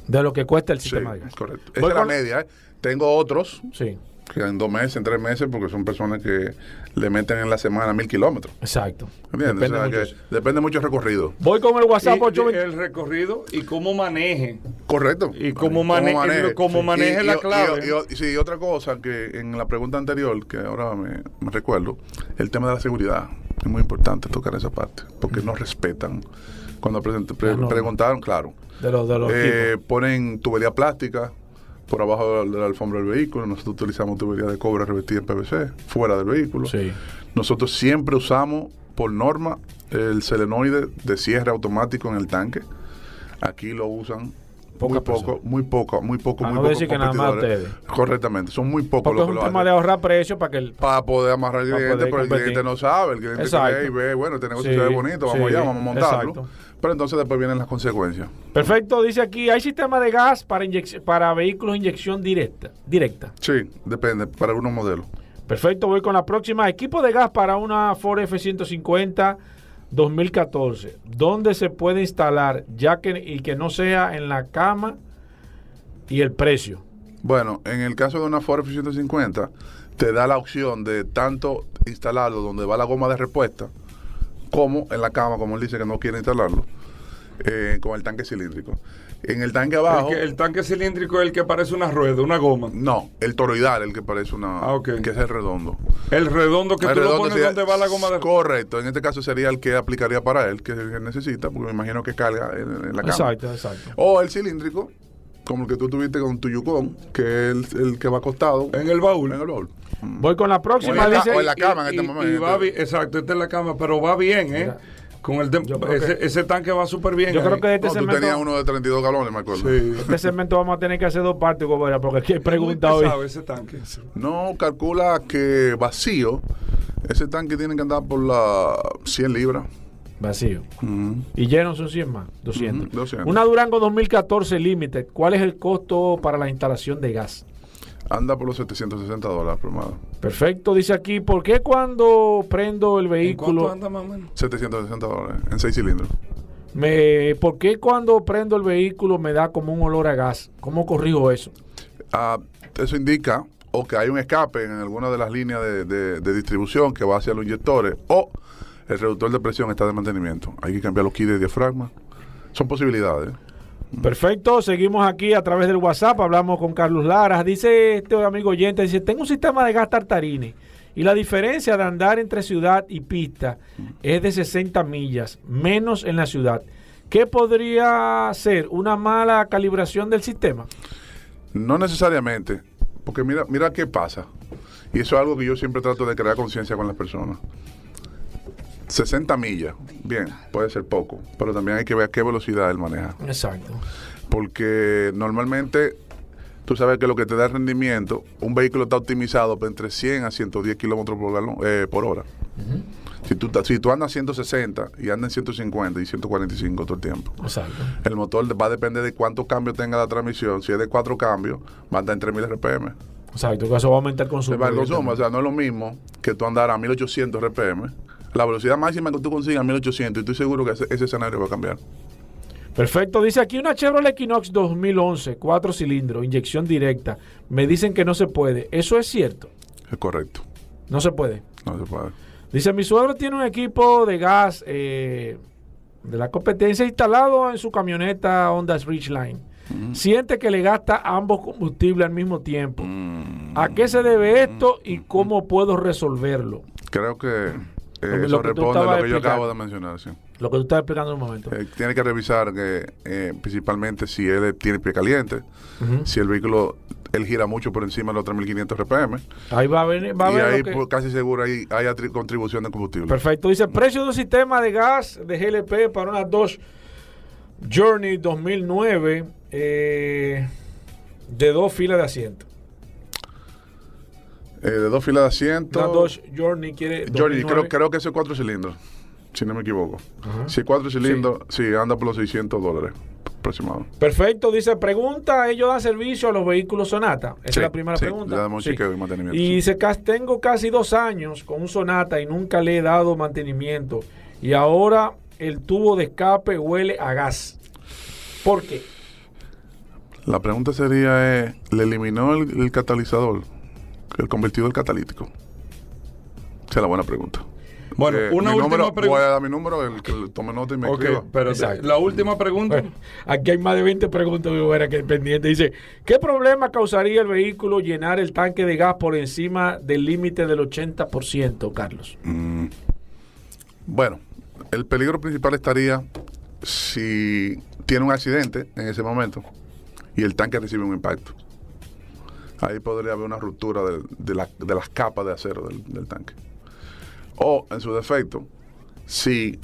De lo que cuesta el Sí, sistema de gas. correcto. Esa es la media. ¿eh? Tengo otros Sí, que en dos meses, en tres meses, porque son personas que le meten en la semana mil kilómetros. exacto. ¿Entiendes? Depende O sea, mucho que depende mucho del recorrido. Voy con el WhatsApp Y- 820. el recorrido y cómo maneje. Correcto. Y cómo mane- y cómo maneje la clave. Y, y- sí, y otra cosa que en la pregunta anterior, que ahora me, recuerdo, el tema de la seguridad. Es muy importante tocar esa parte, porque no respetan. Cuando present- pre- norma. preguntaron, claro, De los, de los eh, ponen tubería plástica por abajo de la, alfombra del vehículo. Nosotros utilizamos tubería de cobre revestida en PVC fuera del vehículo. Sí. Nosotros siempre usamos, por norma, el selenoide de cierre automático en el tanque. Aquí lo usan muy poco, muy poco, muy poco, A muy no pocos decir que nada más competidores. Correctamente, son muy pocos Porque los es que un lo tema hacen. de ahorrar precio para que el... Para poder amarrar al cliente, pero el cliente no sabe, el cliente Exacto. cree y ve, bueno, este negocio Sí, se ve bonito, vamos sí, allá, vamos a montarlo. exacto. Pero entonces después vienen las consecuencias. Perfecto, dice aquí, hay sistema de gas para vehículos de inyección directa. directa. Sí, depende, para algunos modelos. Perfecto, voy con la próxima. Equipo de gas para una Ford F-150 2014. ¿Dónde se puede instalar ya que y que no sea en la cama y el precio? Bueno, en el caso de una Ford F-150, te da la opción de tanto instalarlo donde va la goma de respuesta, como en la cama, como él dice que no quiere instalarlo, eh, con el tanque cilíndrico. En el tanque abajo, El, que- el tanque cilíndrico es el que parece una rueda, una goma. no, el toroidal, el que parece una, Ah, ok. que es el redondo. El redondo que El tú lo pones sería- donde va la goma de Correcto, en este caso sería el que aplicaría para él, que es el que necesita, porque me imagino que carga en, en la cama. Exacto, exacto. O el cilíndrico, como el que tú tuviste con tu Yukon, que es el, el que va acostado En el baúl. en el baúl. Voy con la próxima. O en la dice- ca- o en la Y- cama en y- este momento. y va bien- exacto, esta es la cama, pero va bien, ¿eh? Mira, Con el creo ese, que- ese tanque va súper bien. yo creo ahí. que de este No, tú segmento, tenías uno de 32 galones, me acuerdo. Sí. este segmento vamos a tener que hacer dos partes, Gobera, porque aquí hay preguntas Muy hoy. ese tanque. No, calcula que vacío, ese tanque tiene que andar por las 100 libras. Vacío. Ujú. Y lleno son 100 más, 200. Ujú, 200. Una Durango 2014 Limited. ¿Cuál es el costo para la instalación de gas? Anda por los 760 dólares, primado. Perfecto, dice aquí, ¿por qué cuando prendo el ¿En vehículo, cuánto anda más o menos? 760 dólares, en 6 cilindros. me, por qué cuando prendo el vehículo me da como un olor a gas? ¿Cómo corrijo eso? Ah, eso indica o que hay un escape en alguna de las líneas de, de- de distribución que va hacia los inyectores o el reductor de presión está de mantenimiento. Hay que cambiar los kits de diafragma. son posibilidades. Perfecto, seguimos aquí a través del WhatsApp, hablamos con Carlos Lara. Dice este amigo oyente, dice, tengo un sistema de gas Tartarini y la diferencia de andar entre ciudad y pista es de 60 millas, menos en la ciudad. ¿Qué podría ser una mala calibración del sistema? No necesariamente, porque mira, mira qué pasa. Y eso es algo que yo siempre trato de crear conciencia con las personas. 60 millas, bien, puede ser poco, pero también hay que ver a qué velocidad él maneja. Exacto. Porque normalmente tú sabes que lo que te da rendimiento, un vehículo está optimizado para entre 100 a 110 kilómetros por, galón- eh, por hora. si, tú, si tú andas 160 y andas en 150 y 145 todo el tiempo, Exacto. el motor va a depender de cuántos cambios tenga la transmisión. Si es de cuatro cambios, va a andar en 3000 RPM. Exacto, que eso va a aumentar el consumo. el consumo, o sea, no es lo mismo que tú andar a 1800 RPM. La velocidad máxima que tú consigas 1800 y estoy seguro que ese, ese escenario va a cambiar. Perfecto, dice aquí una Chevrolet Equinox 2011, cuatro cilindros, inyección directa. Me dicen que no se puede. ¿Eso es cierto? Es correcto. No se puede. No se puede. Dice, mi suegro tiene un equipo de gas eh, de la competencia instalado en su camioneta Honda Ridgeline. Siente que le gasta ambos combustibles al mismo tiempo. ¿A qué se debe esto y cómo puedo resolverlo? Creo que eh, eso responde a lo que yo acabo de mencionar. Sí. Lo que tú estás explicando en un momento. Eh, tiene que revisar que eh, principalmente si él tiene pie caliente, si el vehículo él gira mucho por encima de los 3500 RPM Ahí va a venir, va a y ver ahí que- pues, casi seguro ahí hay contribución de combustible. Perfecto. Dice, precio de un sistema de gas de GLP para una Dodge Journey 2009 eh, de dos filas de asiento. Eh, de dos filas de asiento. Una Dodge Journey quiere... 2009. creo, creo que es cuatro cilindros, si no me equivoco. Si cuatro cilindros, sí. anda por los 600 dólares aproximado. Perfecto, dice, pregunta, ellos dan servicio a los vehículos Sonata. Esa Sí, es la primera sí, pregunta. le damos chequeo y mantenimiento, Y dice, "Cas- tengo casi dos años con un Sonata y nunca le he dado mantenimiento. Y ahora el tubo de escape huele a gas. ¿Por qué? La pregunta sería, eh, ¿le eliminó el, el catalizador? ¿El convertidor catalítico? Esa es la buena pregunta. Bueno, Eh, una última número, pregunta. Voy a dar mi número, el que tome nota y me Ok, escriba. pero Exacto. la última pregunta. Bueno, aquí hay más de 20 preguntas que pendiente. Dice, ¿qué problema causaría el vehículo llenar el tanque de gas por encima del límite del 80%, Carlos? Mm. Bueno, el peligro principal estaría si tiene un accidente en ese momento y el tanque recibe un impacto. Ahí podría haber una ruptura de, la- de las capas de acero del, tanque. O, en su defecto, si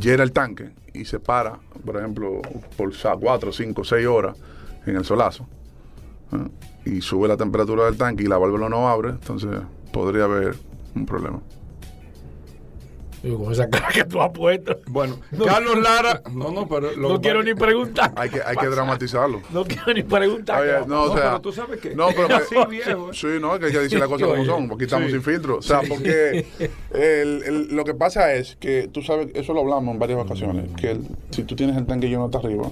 llena el tanque y se para, por ejemplo, por 4, 5, 6 horas en el solazo, ¿eh? y sube la temperatura del tanque y la válvula no abre, entonces podría haber un problema. Digo, con esa cara que tú has puesto. Bueno, No. Carlos Lara. No, no, pero. lo No quiero ni preguntar. Hay que, hay que dramatizarlo. No quiero ni preguntar. Oye, no, o No, sea, pero tú sabes que- No, pero Así, viejo. Sí, no, que hay que decir las cosas como son, porque estamos sí. sin filtro. O sea, porque el- el- lo que pasa es que tú sabes, eso lo hablamos en varias ocasiones, que el- si tú tienes el tanque lleno hasta arriba,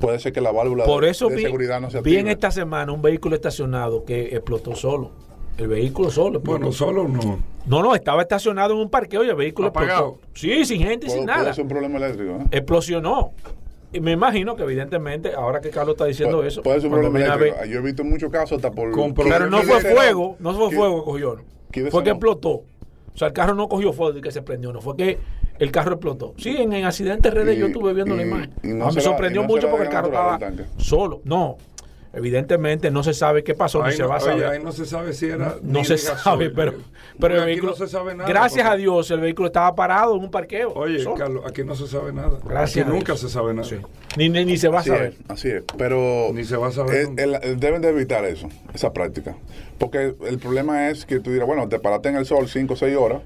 puede ser que la válvula Por de, eso de vi, seguridad no se vi active. en esta semana un vehículo estacionado que explotó solo. El vehículo solo. Bueno, solo no. No, no, estaba estacionado en un parqueo y el vehículo Apagado. explotó. Sí, sin gente, y sin nada. ser un problema eléctrico, ¿eh? Explosionó. Y me imagino que evidentemente, ahora que Carlos está diciendo Puede, eso, puede ser un problema ver- Yo he visto muchos casos hasta por... Pero no fue fuego, no fue fuego que cogió. Fue que no. explotó. O sea, el carro no cogió fuego y que se prendió, no fue que el carro explotó. Sí, en, en accidentes redes Y- yo estuve viendo la y- imagen. y no Ah, me sorprendió no mucho porque el carro estaba el solo. No, evidentemente no se sabe qué pasó, ni se va a oye, saber. ahí no se sabe si era. No ni se de sabe, pero, pero el aquí vehículo, no se sabe nada. gracias porque- a Dios, el vehículo estaba parado en un parqueo. Oye, solo. Carlos, aquí no se sabe nada. Gracias Aquí nunca se sabe nada. Sí. Ni, ni, ni se va a saber. es, así es. Pero Ni se va a saber es- nunca. el- el- deben de evitar eso, esa práctica. Porque el problema es que tú dirás, bueno, te paraste en el sol 5 o 6 horas,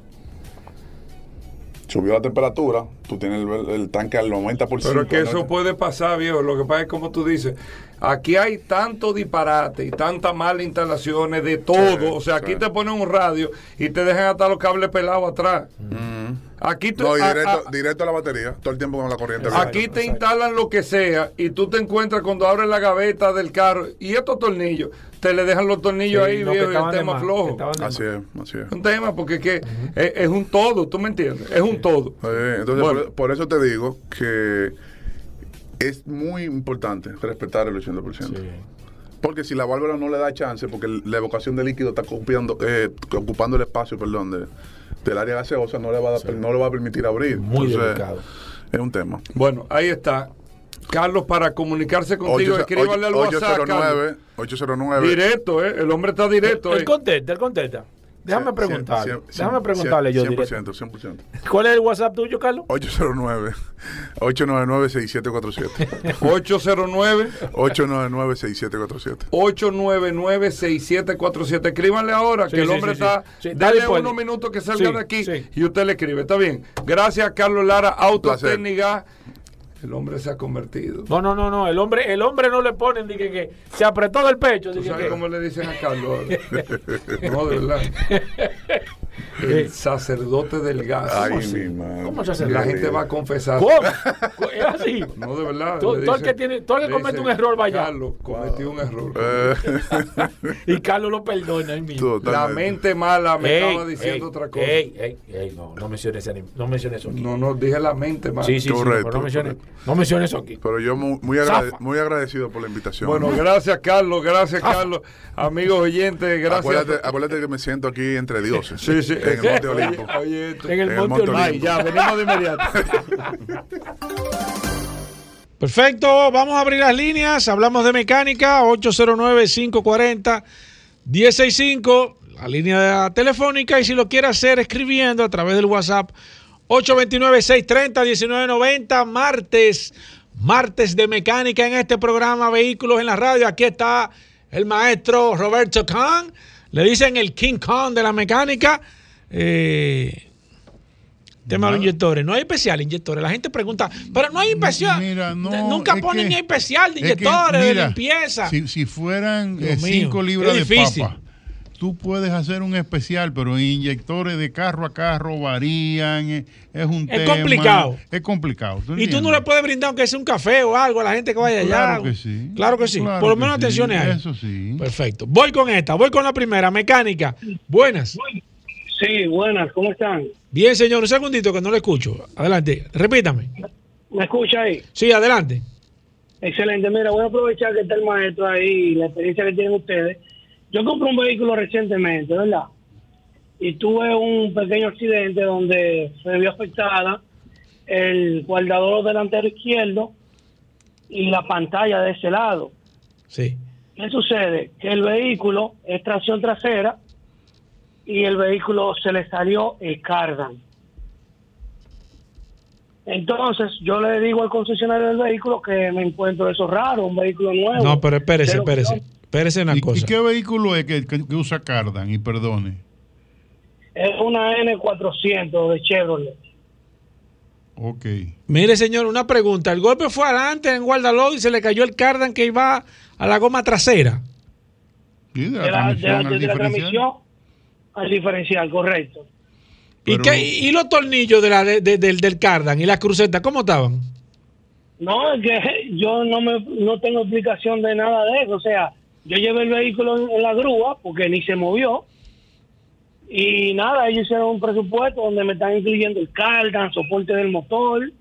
subió la temperatura, tú tienes el, el tanque al 90%. Pero es que ¿no? eso puede pasar, viejo. Lo que pasa es como tú dices, aquí hay tanto disparate y tantas malas instalaciones de todo. Sí, o sea, aquí sí. te ponen un radio y te dejan hasta los cables pelados atrás. Aquí, tú- No, a- directo, a- directo a la batería, todo el tiempo con la corriente. aquí te instalan lo que sea y tú te encuentras cuando abres la gaveta del carro y estos tornillos, te le dejan los tornillos Sí, ahí, no, que viejo, y el tema más, flojo. Así es, así es. Un tema porque es, que es, es un todo, ¿tú me entiendes? Es un todo. Sí, entonces, Bueno. por, por eso te digo que es muy importante respetar el 80%. Porque si la válvula no le da chance, porque la evacuación de líquido está ocupando, eh, ocupando el espacio, perdón, de- del área gaseosa, no le va a, no le va a permitir abrir. Muy Entonces, delicado. Es un tema. Bueno, ahí está. Carlos, para comunicarse contigo, escríbale al WhatsApp. 809, Carlos. 809. Directo, ¿eh? El hombre está directo. Él ¿eh? contesta, él contesta. Déjame preguntarle. cien- Déjame cien- preguntarle yo. 100%, directo. 100%. ¿Cuál es el WhatsApp tuyo, Carlos? 809 899 6747 809 899 6747 899-6747. Escríbanle ahora Sí, que el hombre sí, está. sí. Sí, está dale dispuesto. unos minutos que salga Sí, de aquí sí. y usted le escribe. Está bien. Gracias, Carlos Lara, Placer. Autotécnica. El hombre se ha convertido. No, no, no, no. El hombre, el hombre no le ponen dije, que se apretó del pecho. ¿Tú sabes que- cómo le dicen a Carlos? no, de verdad. El sacerdote del gas. Ay, así? mi madre. ¿Cómo se hace? La gente va a confesar. ¿Cómo? ¿Es así? No, de verdad. Todo- el que tiene- todo el que comete dicen, un error va allá. Carlos, cometí un error. Eh, Y Carlos lo perdona ahí mismo. La mente mala me Ey, estaba diciendo ey, otra cosa. Ey, ey, ey, no, no menciones, no menciones eso aquí. No, no, dije la mente mala. sí, sí, sí, pero no menciones, correcto. No menciones eso aquí. Pero yo muy, muy, agrade- Zafa. muy agradecido por la invitación. Bueno, gracias Carlos, gracias Carlos, amigos oyentes, gracias. Acuérdate, acuérdate que me siento aquí entre dioses. Sí, sí. En el Monte Olimpo. oye. En el En Monte Monte Olimpo. Ay, ya, venimos de inmediato. Perfecto, vamos a abrir las líneas. Hablamos de mecánica, 809-540-165, la línea telefónica. Y si lo quiere hacer escribiendo a través del WhatsApp, 829-630-1990, martes, martes de mecánica en este programa Vehículos en la Radio. Aquí está el maestro Roberto Khan. Le dicen el King Kong de la mecánica. Eh, Tema de inyectores. No hay especial inyectores. La gente pregunta, pero no hay especial. Mira, no, Nunca ponen que- ni especial de que, inyectores, de limpieza. Si, si fueran Dios 5 mío, libras de papa, tú puedes hacer un especial, pero inyectores de carro a carro varían. Es, es un Es tema- complicado. Es complicado. ¿tú y tú no le puedes brindar aunque sea un café o algo a la gente que vaya allá. Claro que sí. Claro que sí. Claro Por lo menos sí, atenciones hay. Eso sí. Perfecto. Voy con esta, voy con la primera, mecánica. Buenas. Sí, buenas, ¿cómo están? Bien, señor, un segundito que no le escucho. Adelante, repítame. ¿Me escucha ahí? Sí, adelante. Excelente, mira, voy a aprovechar que está el maestro ahí y la experiencia que tienen ustedes. Yo compré un vehículo recientemente, ¿verdad? Y tuve un pequeño accidente donde se me vio afectada el guardador delantero izquierdo y la pantalla de ese lado. Sí. ¿Qué sucede? Que el vehículo es tracción trasera y el vehículo se le salió el cardan. Entonces yo le digo al concesionario del vehículo que me encuentro eso raro, un vehículo nuevo. No, pero espérese, espérese. Espérese una ¿Y, y cosa. qué vehículo es que, que- que usa Cardan? Y perdone. Es una N400 de Chevrolet. Ok. Mire, señor, una pregunta. El golpe fue adelante en Guardaló y se le cayó el cardan que iba a la goma trasera. Sí, de la, De la, de transmisión la- al de la diferencial. transmisión al diferencial, correcto. ¿Y, Pero- qué- y los tornillos de la, de- de- del, del cardan y las crucetas, cómo estaban? No, es que yo no me no tengo explicación de nada de eso. O sea, yo llevé el vehículo en, en la grúa porque ni se movió. Y nada, ellos hicieron un presupuesto donde me están incluyendo el cardan, soporte del motor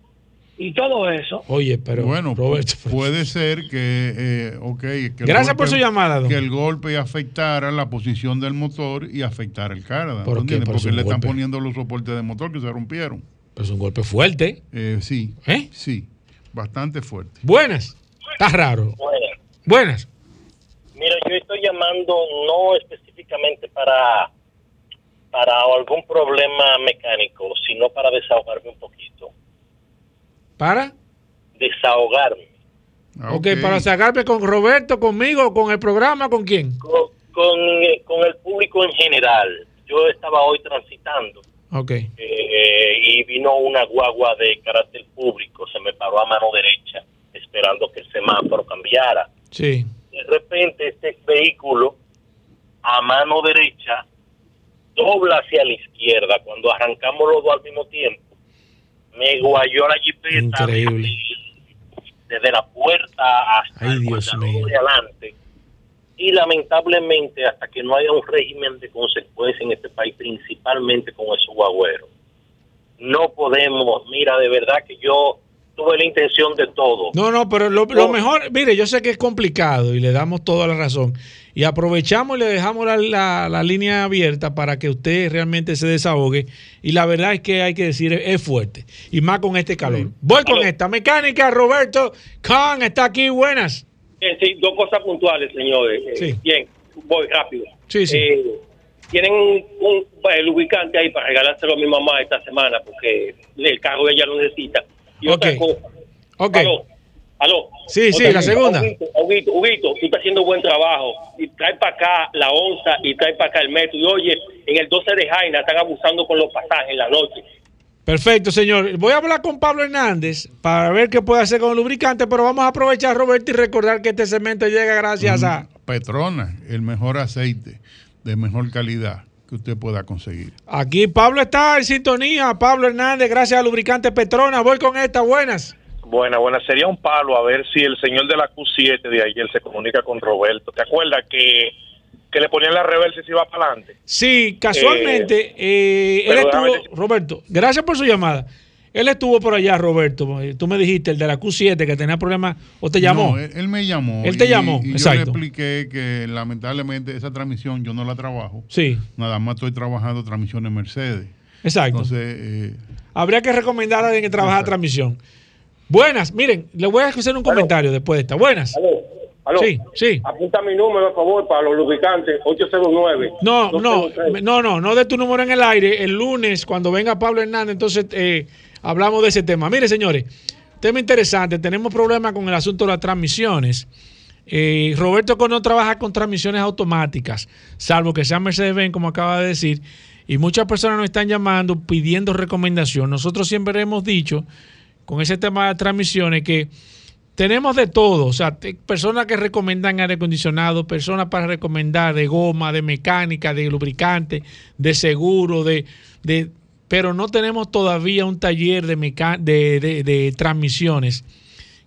y todo eso. Oye, pero bueno, Roberto, puede ser que, eh, ok, que el Gracias por su llamada, don. Que el golpe afectara la posición del motor y afectara el cardan. ¿Por ¿tú qué? Porque le están poniendo los soportes de motor que se rompieron. Pero es un golpe fuerte. Eh, sí, ¿Eh? sí, bastante fuerte. Buenas. Está raro. Bueno, Buenas. Mira, yo estoy llamando no específicamente para, para algún problema mecánico, sino para desahogarme un poquito. ¿Para? Desahogarme. Ah, ok, para sacarme con Roberto, conmigo, con el programa, ¿con quién? Con, con, con el público en general. Yo estaba hoy transitando Ok. eh, y vino una guagua de carácter público, se me paró a mano derecha esperando que el semáforo cambiara. Sí. De repente este vehículo a mano derecha dobla hacia la izquierda cuando arrancamos los dos al mismo tiempo me guayó la jipeta Increíble. desde la puerta hasta Ay, el Dios mío. de adelante y lamentablemente hasta que no haya un régimen de consecuencia en este país principalmente con esos guagüeros no podemos mira de verdad que yo tuve la intención de todo. No, no, pero lo, lo mejor, mire, yo sé que es complicado y le damos toda la razón. Y aprovechamos y le dejamos la, la- la línea abierta para que usted realmente se desahogue. Y la verdad es que hay que decir, es, fuerte. Y más con este calor. Voy con esta mecánica, Roberto Khan está aquí, buenas. Bien, sí, dos cosas puntuales, señores. Eh, Sí. Bien, voy rápido. Sí, sí. Eh, tienen un, un, eh, lubricante ahí para regalárselo a mi mamá esta semana porque el carro ella lo necesita. Y otra Ok. cosa. Ok. Aló. Aló. Sí, sí, la segunda. Huguito, Huguito, tú estás haciendo buen trabajo. Y trae para acá la onza y trae para acá el metro. Y oye, en el 12 de Jaina están abusando con los pasajes en la noche. Perfecto, señor. Voy a hablar con Pablo Hernández para ver qué puede hacer con el lubricante, pero vamos a aprovechar, Roberto, y recordar que este segmento llega gracias a... Petrona, el mejor aceite de mejor calidad que usted pueda conseguir. Aquí Pablo está en sintonía. Pablo Hernández, gracias a Lubricante Petrona. Voy con esta, buenas. Buena, buena. Sería un palo a ver si el señor de la Q7 de ayer se comunica con Roberto. ¿Te acuerdas que, que le ponían la reversa y se iba para adelante? Sí, casualmente, eh, él pero estuvo, déjame Roberto, gracias por su llamada. Él estuvo por allá, Roberto. Tú me dijiste, el de la Q7, que tenía problemas, o te llamó. No, él, él me llamó. Él te y- llamó, y Yo exacto. le expliqué que lamentablemente esa transmisión yo no la trabajo. Sí. Nada más estoy trabajando transmisiones Mercedes. Exacto. Entonces, eh, Habría que recomendar a alguien que trabaja transmisión. Buenas, miren, le voy a hacer un comentario después de esta. Buenas. Aló. Sí, sí. Apunta mi número, por favor, para los lubricantes, 809. No, no, 203. no, no, no de tu número en el aire. El lunes, cuando venga Pablo Hernández, entonces eh, hablamos de ese tema. Mire, señores, tema interesante. Tenemos problemas con el asunto de las transmisiones. Eh, Roberto no trabaja con transmisiones automáticas, salvo que sea Mercedes-Benz, como acaba de decir. Y muchas personas nos están llamando pidiendo recomendación. Nosotros siempre hemos dicho, con ese tema de transmisiones, que tenemos de todo, o sea, personas que recomiendan aire acondicionado, personas para recomendar de goma, de mecánica, de lubricante, de seguro, de, de pero no tenemos todavía un taller de, meca- de, de- de transmisiones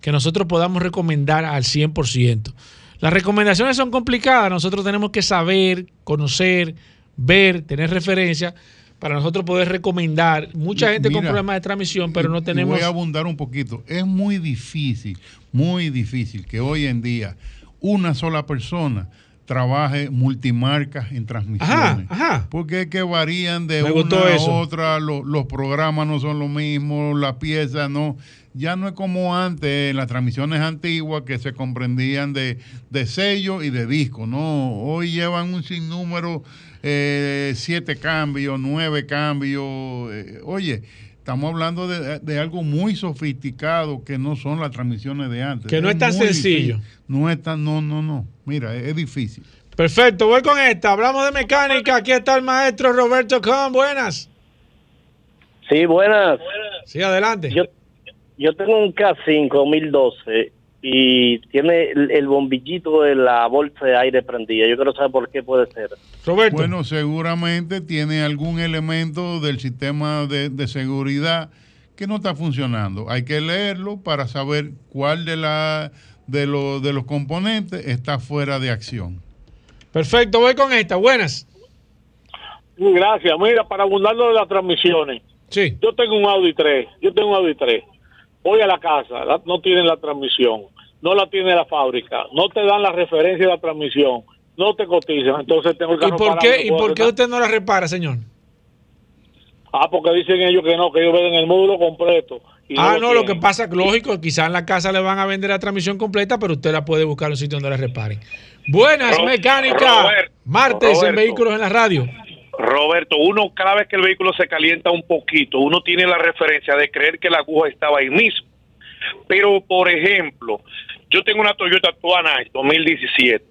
que nosotros podamos recomendar al 100%. Las recomendaciones son complicadas, nosotros tenemos que saber, conocer, ver, tener referencia para nosotros poder recomendar. Mucha gente con problemas de transmisión, pero no tenemos... Voy a abundar un poquito. Es muy difícil, muy difícil que hoy en día una sola persona trabaje multimarcas en transmisiones. Ajá, ajá. Porque es que varían de Me una a eso. otra, lo- los programas no son lo mismo, las piezas no. Ya no es como antes, en las transmisiones antiguas que se comprendían de, de sello y de disco, no. Hoy llevan un sinnúmero, eh, siete cambios, nueve cambios. eh, oye, estamos hablando de, de algo muy sofisticado que no son las transmisiones de antes. Que no es tan sencillo. difícil. No es tan, no, no, no. Mira, es, es difícil. Perfecto, voy con esta. Hablamos de mecánica. Aquí está el maestro Roberto Con. Buenas. Sí, buenas. Sí, adelante. Yo, yo tengo un K5 2012 y tiene el, el bombillito de la bolsa de aire prendida. Yo quiero saber por qué puede ser. Roberto. Bueno, seguramente tiene algún elemento del sistema de, de seguridad que no está funcionando. Hay que leerlo para saber cuál de, la, de, lo- de los componentes está fuera de acción. Perfecto, voy con esta. Buenas. Gracias. Mira, para abundar lo de las transmisiones. Sí. Yo tengo un Audi 3. Yo tengo un Audi 3. Voy a la casa, la- no tienen la transmisión. No la tiene la fábrica. No te dan la referencia de la transmisión. No te cotizan. Entonces tengo el ¿Y por qué, ¿y por qué usted no la repara, señor? Ah, porque dicen ellos que no, que ellos venden el módulo completo. y ah, no, lo que tienen. pasa, lógico, quizás en la casa le van a vender la transmisión completa, pero usted la puede buscar en un sitio donde la reparen. Buenas, Ro- mecánica. Robert- Martes en. Vehículos en la Radio. Roberto, uno cada vez que el vehículo se calienta un poquito, uno tiene la referencia de creer que la aguja estaba ahí mismo. Pero, por ejemplo, yo tengo una Toyota Tuanay 2017.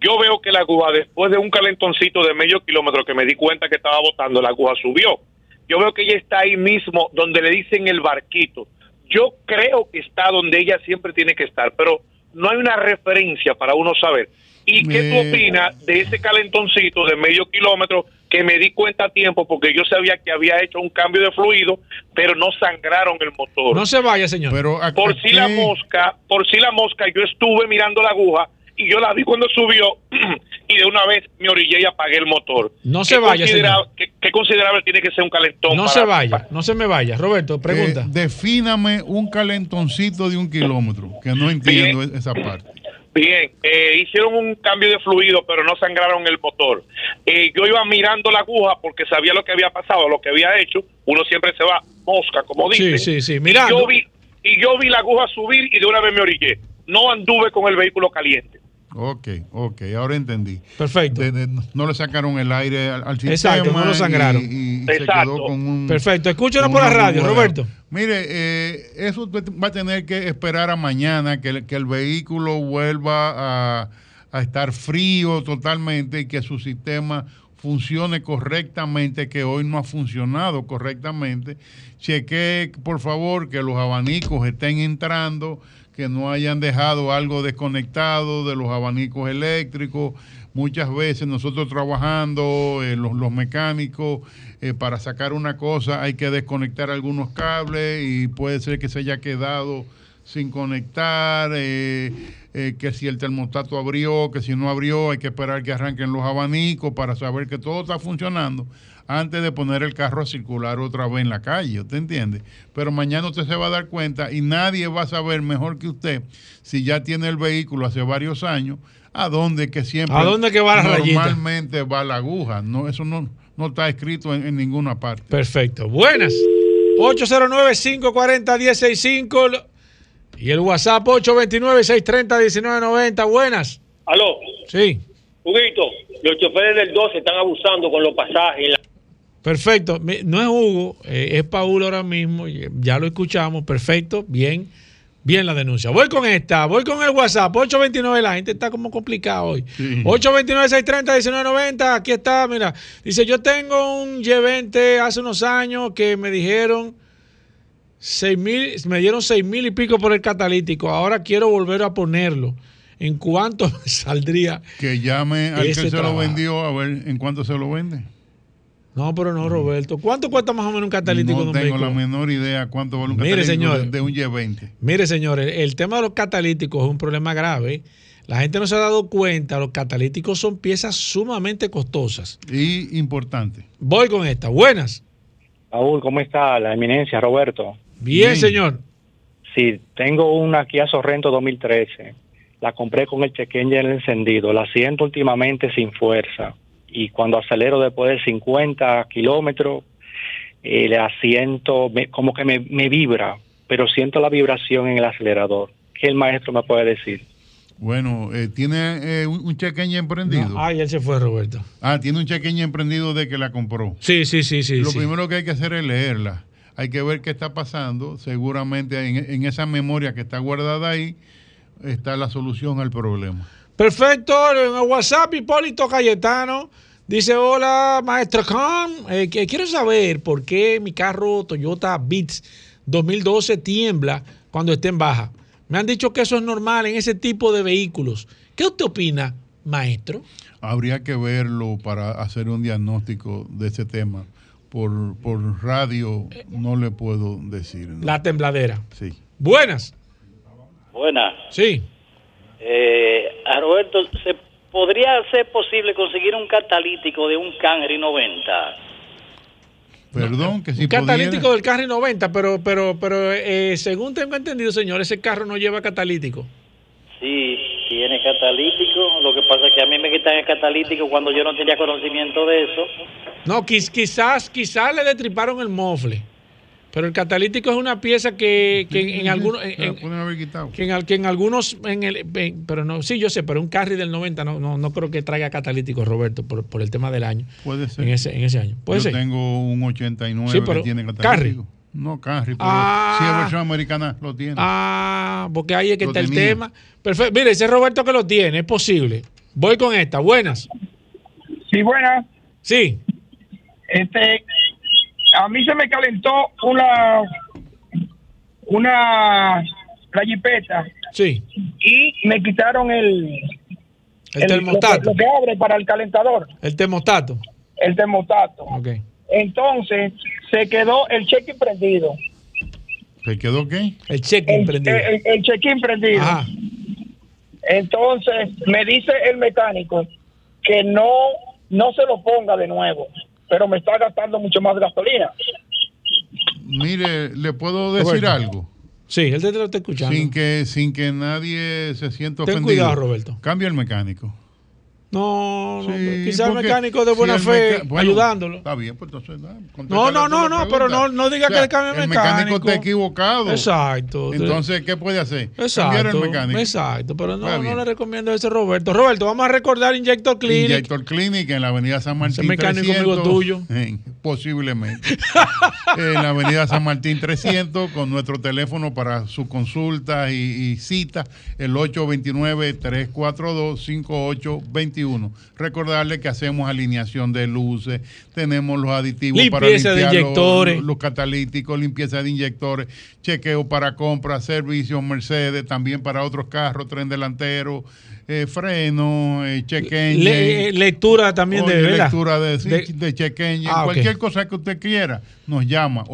Yo veo que la aguja, después de un calentoncito de medio kilómetro que me di cuenta que estaba botando, la aguja subió. Yo veo que ella está ahí mismo, donde le dicen el barquito. Yo creo que está donde ella siempre tiene que estar, pero no hay una referencia para uno saber. ¿Y qué tú opinas de ese calentoncito de medio kilómetro que me di cuenta a tiempo porque yo sabía que había hecho un cambio de fluido, pero no sangraron el motor? No se vaya, señor. Pero por si la mosca, por si la mosca, yo estuve mirando la aguja y yo la vi cuando subió y de una vez me orillé y apagué el motor. No ¿Qué se vaya, considera- señor. ¿qué, qué considerable tiene que ser un calentón? No para- se vaya, no se me vaya. Roberto, pregunta. Eh, defíname un calentoncito de un kilómetro, que no entiendo esa parte. Bien, eh, hicieron un cambio de fluido, pero no sangraron el motor. Eh, yo iba mirando la aguja porque sabía lo que había pasado, lo que había hecho. Uno siempre se va mosca, como Sí, dice. sí, sí, Y mirando. yo vi, y yo vi la aguja subir y de una vez me orillé. No anduve con el vehículo caliente. Ok, ok, ahora entendí. Perfecto. De- de- no le sacaron el aire al, al sistema. Exacto, no lo sangraron. Y, y se Exacto. quedó con un. Perfecto, escúchanos con por la radio. Roberto. Mire, eh, eso va a tener que esperar a mañana que, el- que el vehículo vuelva a, a estar frío totalmente y que su sistema funcione correctamente, que hoy no ha funcionado correctamente. Cheque, por favor, que los abanicos estén entrando, que no hayan dejado algo desconectado de los abanicos eléctricos. Muchas veces nosotros trabajando, eh, los, los mecánicos, eh, para sacar una cosa hay que desconectar algunos cables y puede ser que se haya quedado sin conectar, eh, que si el termostato abrió, que si no abrió, hay que esperar que arranquen los abanicos para saber que todo está funcionando antes de poner el carro a circular otra vez en la calle, ¿usted entiende? Pero mañana usted se va a dar cuenta y nadie va a saber mejor que usted si ya tiene el vehículo hace varios años, a dónde que siempre ¿A dónde que va la rayita? normalmente va la aguja, no eso no, no está escrito en, en ninguna parte. Perfecto. Buenas. 809-540-165 lo- y el WhatsApp 829-630-1990. Buenas. Aló, Sí, Huguito, los choferes del 12 están abusando con los pasajes. en la- perfecto. No es Hugo, eh, es Paulo ahora mismo. y, Ya lo escuchamos. Perfecto. Bien. Bien la denuncia. Voy con esta. Voy con el WhatsApp. 829. La gente está como complicada hoy. 829-630-1990. Aquí está. Mira. Dice: Yo tengo un G20 hace unos años que me dijeron. seis mil, me dieron seis mil y pico por el catalítico. Ahora quiero volver a ponerlo. ¿En cuánto saldría? Que llame al que se trabajo. lo vendió a ver en cuánto se lo vende. No, pero no, Roberto. ¿Cuánto cuesta más o menos un catalítico de No un tengo vehículo? la menor idea cuánto vale un Mire, catalítico señor. de, de un Y20. Mire, señores, el tema de los catalíticos es un problema grave. La gente no se ha dado cuenta, los catalíticos son piezas sumamente costosas. Y importante. Voy con esta. Buenas. Raúl, ¿cómo está la eminencia, Roberto? Bien, señor. Sí, tengo una Kia Sorrento 2013. La compré con el check engine encendido. La siento últimamente sin fuerza. Y cuando acelero después de 50 kilómetros, eh, el asiento me- como que me, me vibra, pero siento la vibración en el acelerador. ¿Qué el maestro me puede decir? Bueno, eh, ¿tiene eh, un, un chequeño emprendido? No, ay, él se fue, Roberto. Ah, tiene un chequeño emprendido de que la compró. Sí, sí, sí, sí. Lo sí. primero que hay que hacer es leerla. Hay que ver qué está pasando. Seguramente en, en esa memoria que está guardada ahí está la solución al problema. Perfecto, en el WhatsApp Hipólito Cayetano dice, hola maestro Khan, Eh, que quiero saber por qué mi carro Toyota Beats 2012 tiembla cuando esté en baja. Me han dicho que eso es normal en ese tipo de vehículos. ¿Qué usted opina, maestro? Habría que verlo para hacer un diagnóstico de ese tema. Por, por radio no le puedo decir. ¿no? La tembladera. Sí. Buenas. Buena. Sí. Eh, a Roberto, ¿se podría ser posible conseguir un catalítico de un Camry 90? Perdón, que si Un catalítico pudiera- del carro 90, pero, pero, pero eh, según tengo entendido, señor, ese carro no lleva catalítico. Sí, tiene catalítico. Lo que pasa es que a mí me quitan el catalítico cuando yo no tenía conocimiento de eso. No, quiz- quizás, quizás le detriparon el mofle. Pero el catalítico es una pieza que, que en, algunos. en- que en, al- que en algunos. En el, en- pero no, sí, yo sé, pero un carry del 90 no, no, no creo que traiga catalítico, Roberto, por, por el tema del año. Puede ser. En ese, en ese año. Puede Yo ser. tengo un 89 Sí, pero que tiene Carry. catalítico. No, Carry, pero Ah. si es versión americana, lo tiene. Ah, porque ahí es que Lo está el tema. Perfecto. Mire, ese Roberto que lo tiene, es posible. Voy con esta. Buenas. Sí, buenas. Sí. Este, a mí se me calentó una una la jipeta Sí. y me quitaron el El termostato. lo, que- lo que abre para el calentador, El termostato. el termostato. Ok. Entonces se quedó el check-in prendido. ¿Se quedó qué? El El, prendido. el, el check-in prendido. Ajá. Entonces me dice el mecánico que no, no se lo ponga de nuevo, pero me está gastando mucho más gasolina. Mire, ¿le puedo decir Roberto. algo? Sí, él te lo está escuchando. Sin que, sin que nadie se sienta Ten ofendido. cuidado, Roberto. Cambia el mecánico. No, no, Sí, quizá el mecánico de buena el fe, bueno, ayudándolo. Está bien, pues entonces. nada, No, no, no, no, pero no, no diga O sea, que le cambie el El mecánico. mecánico está equivocado. Exacto. Entonces, ¿qué puede hacer? Exacto, el mecánico. exacto, pero no, no le recomiendo ese Roberto. Roberto, vamos a recordar Injector Clinic. Injector Clinic en la avenida San Martín mecánico 300. amigo tuyo. Eh, posiblemente. en la avenida San Martín 300 con nuestro teléfono para su consulta y, y cita, el 829-342-5821. Recordarle que hacemos alineación de luces, tenemos los aditivos para Limpieza de limpiar los- inyectores. Los, los catalíticos, limpieza de inyectores, chequeo para compras, servicios Mercedes, también para otros carros, tren delantero, eh, freno, eh. Le- eh, lectura también de, ¿verdad? lectura de, De- de engine, Ah, cualquier cosa que usted quiera, nos llama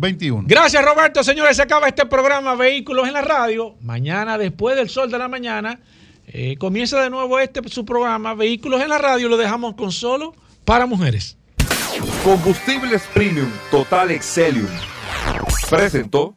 829-342-5821. Gracias, Roberto. Señores, se acaba este programa Vehículos en la Radio. Mañana, después del sol de la mañana, eh, comienza de nuevo este su programa Vehículos en la Radio. Lo dejamos con solo para mujeres. Combustibles Premium Total Excelium presentó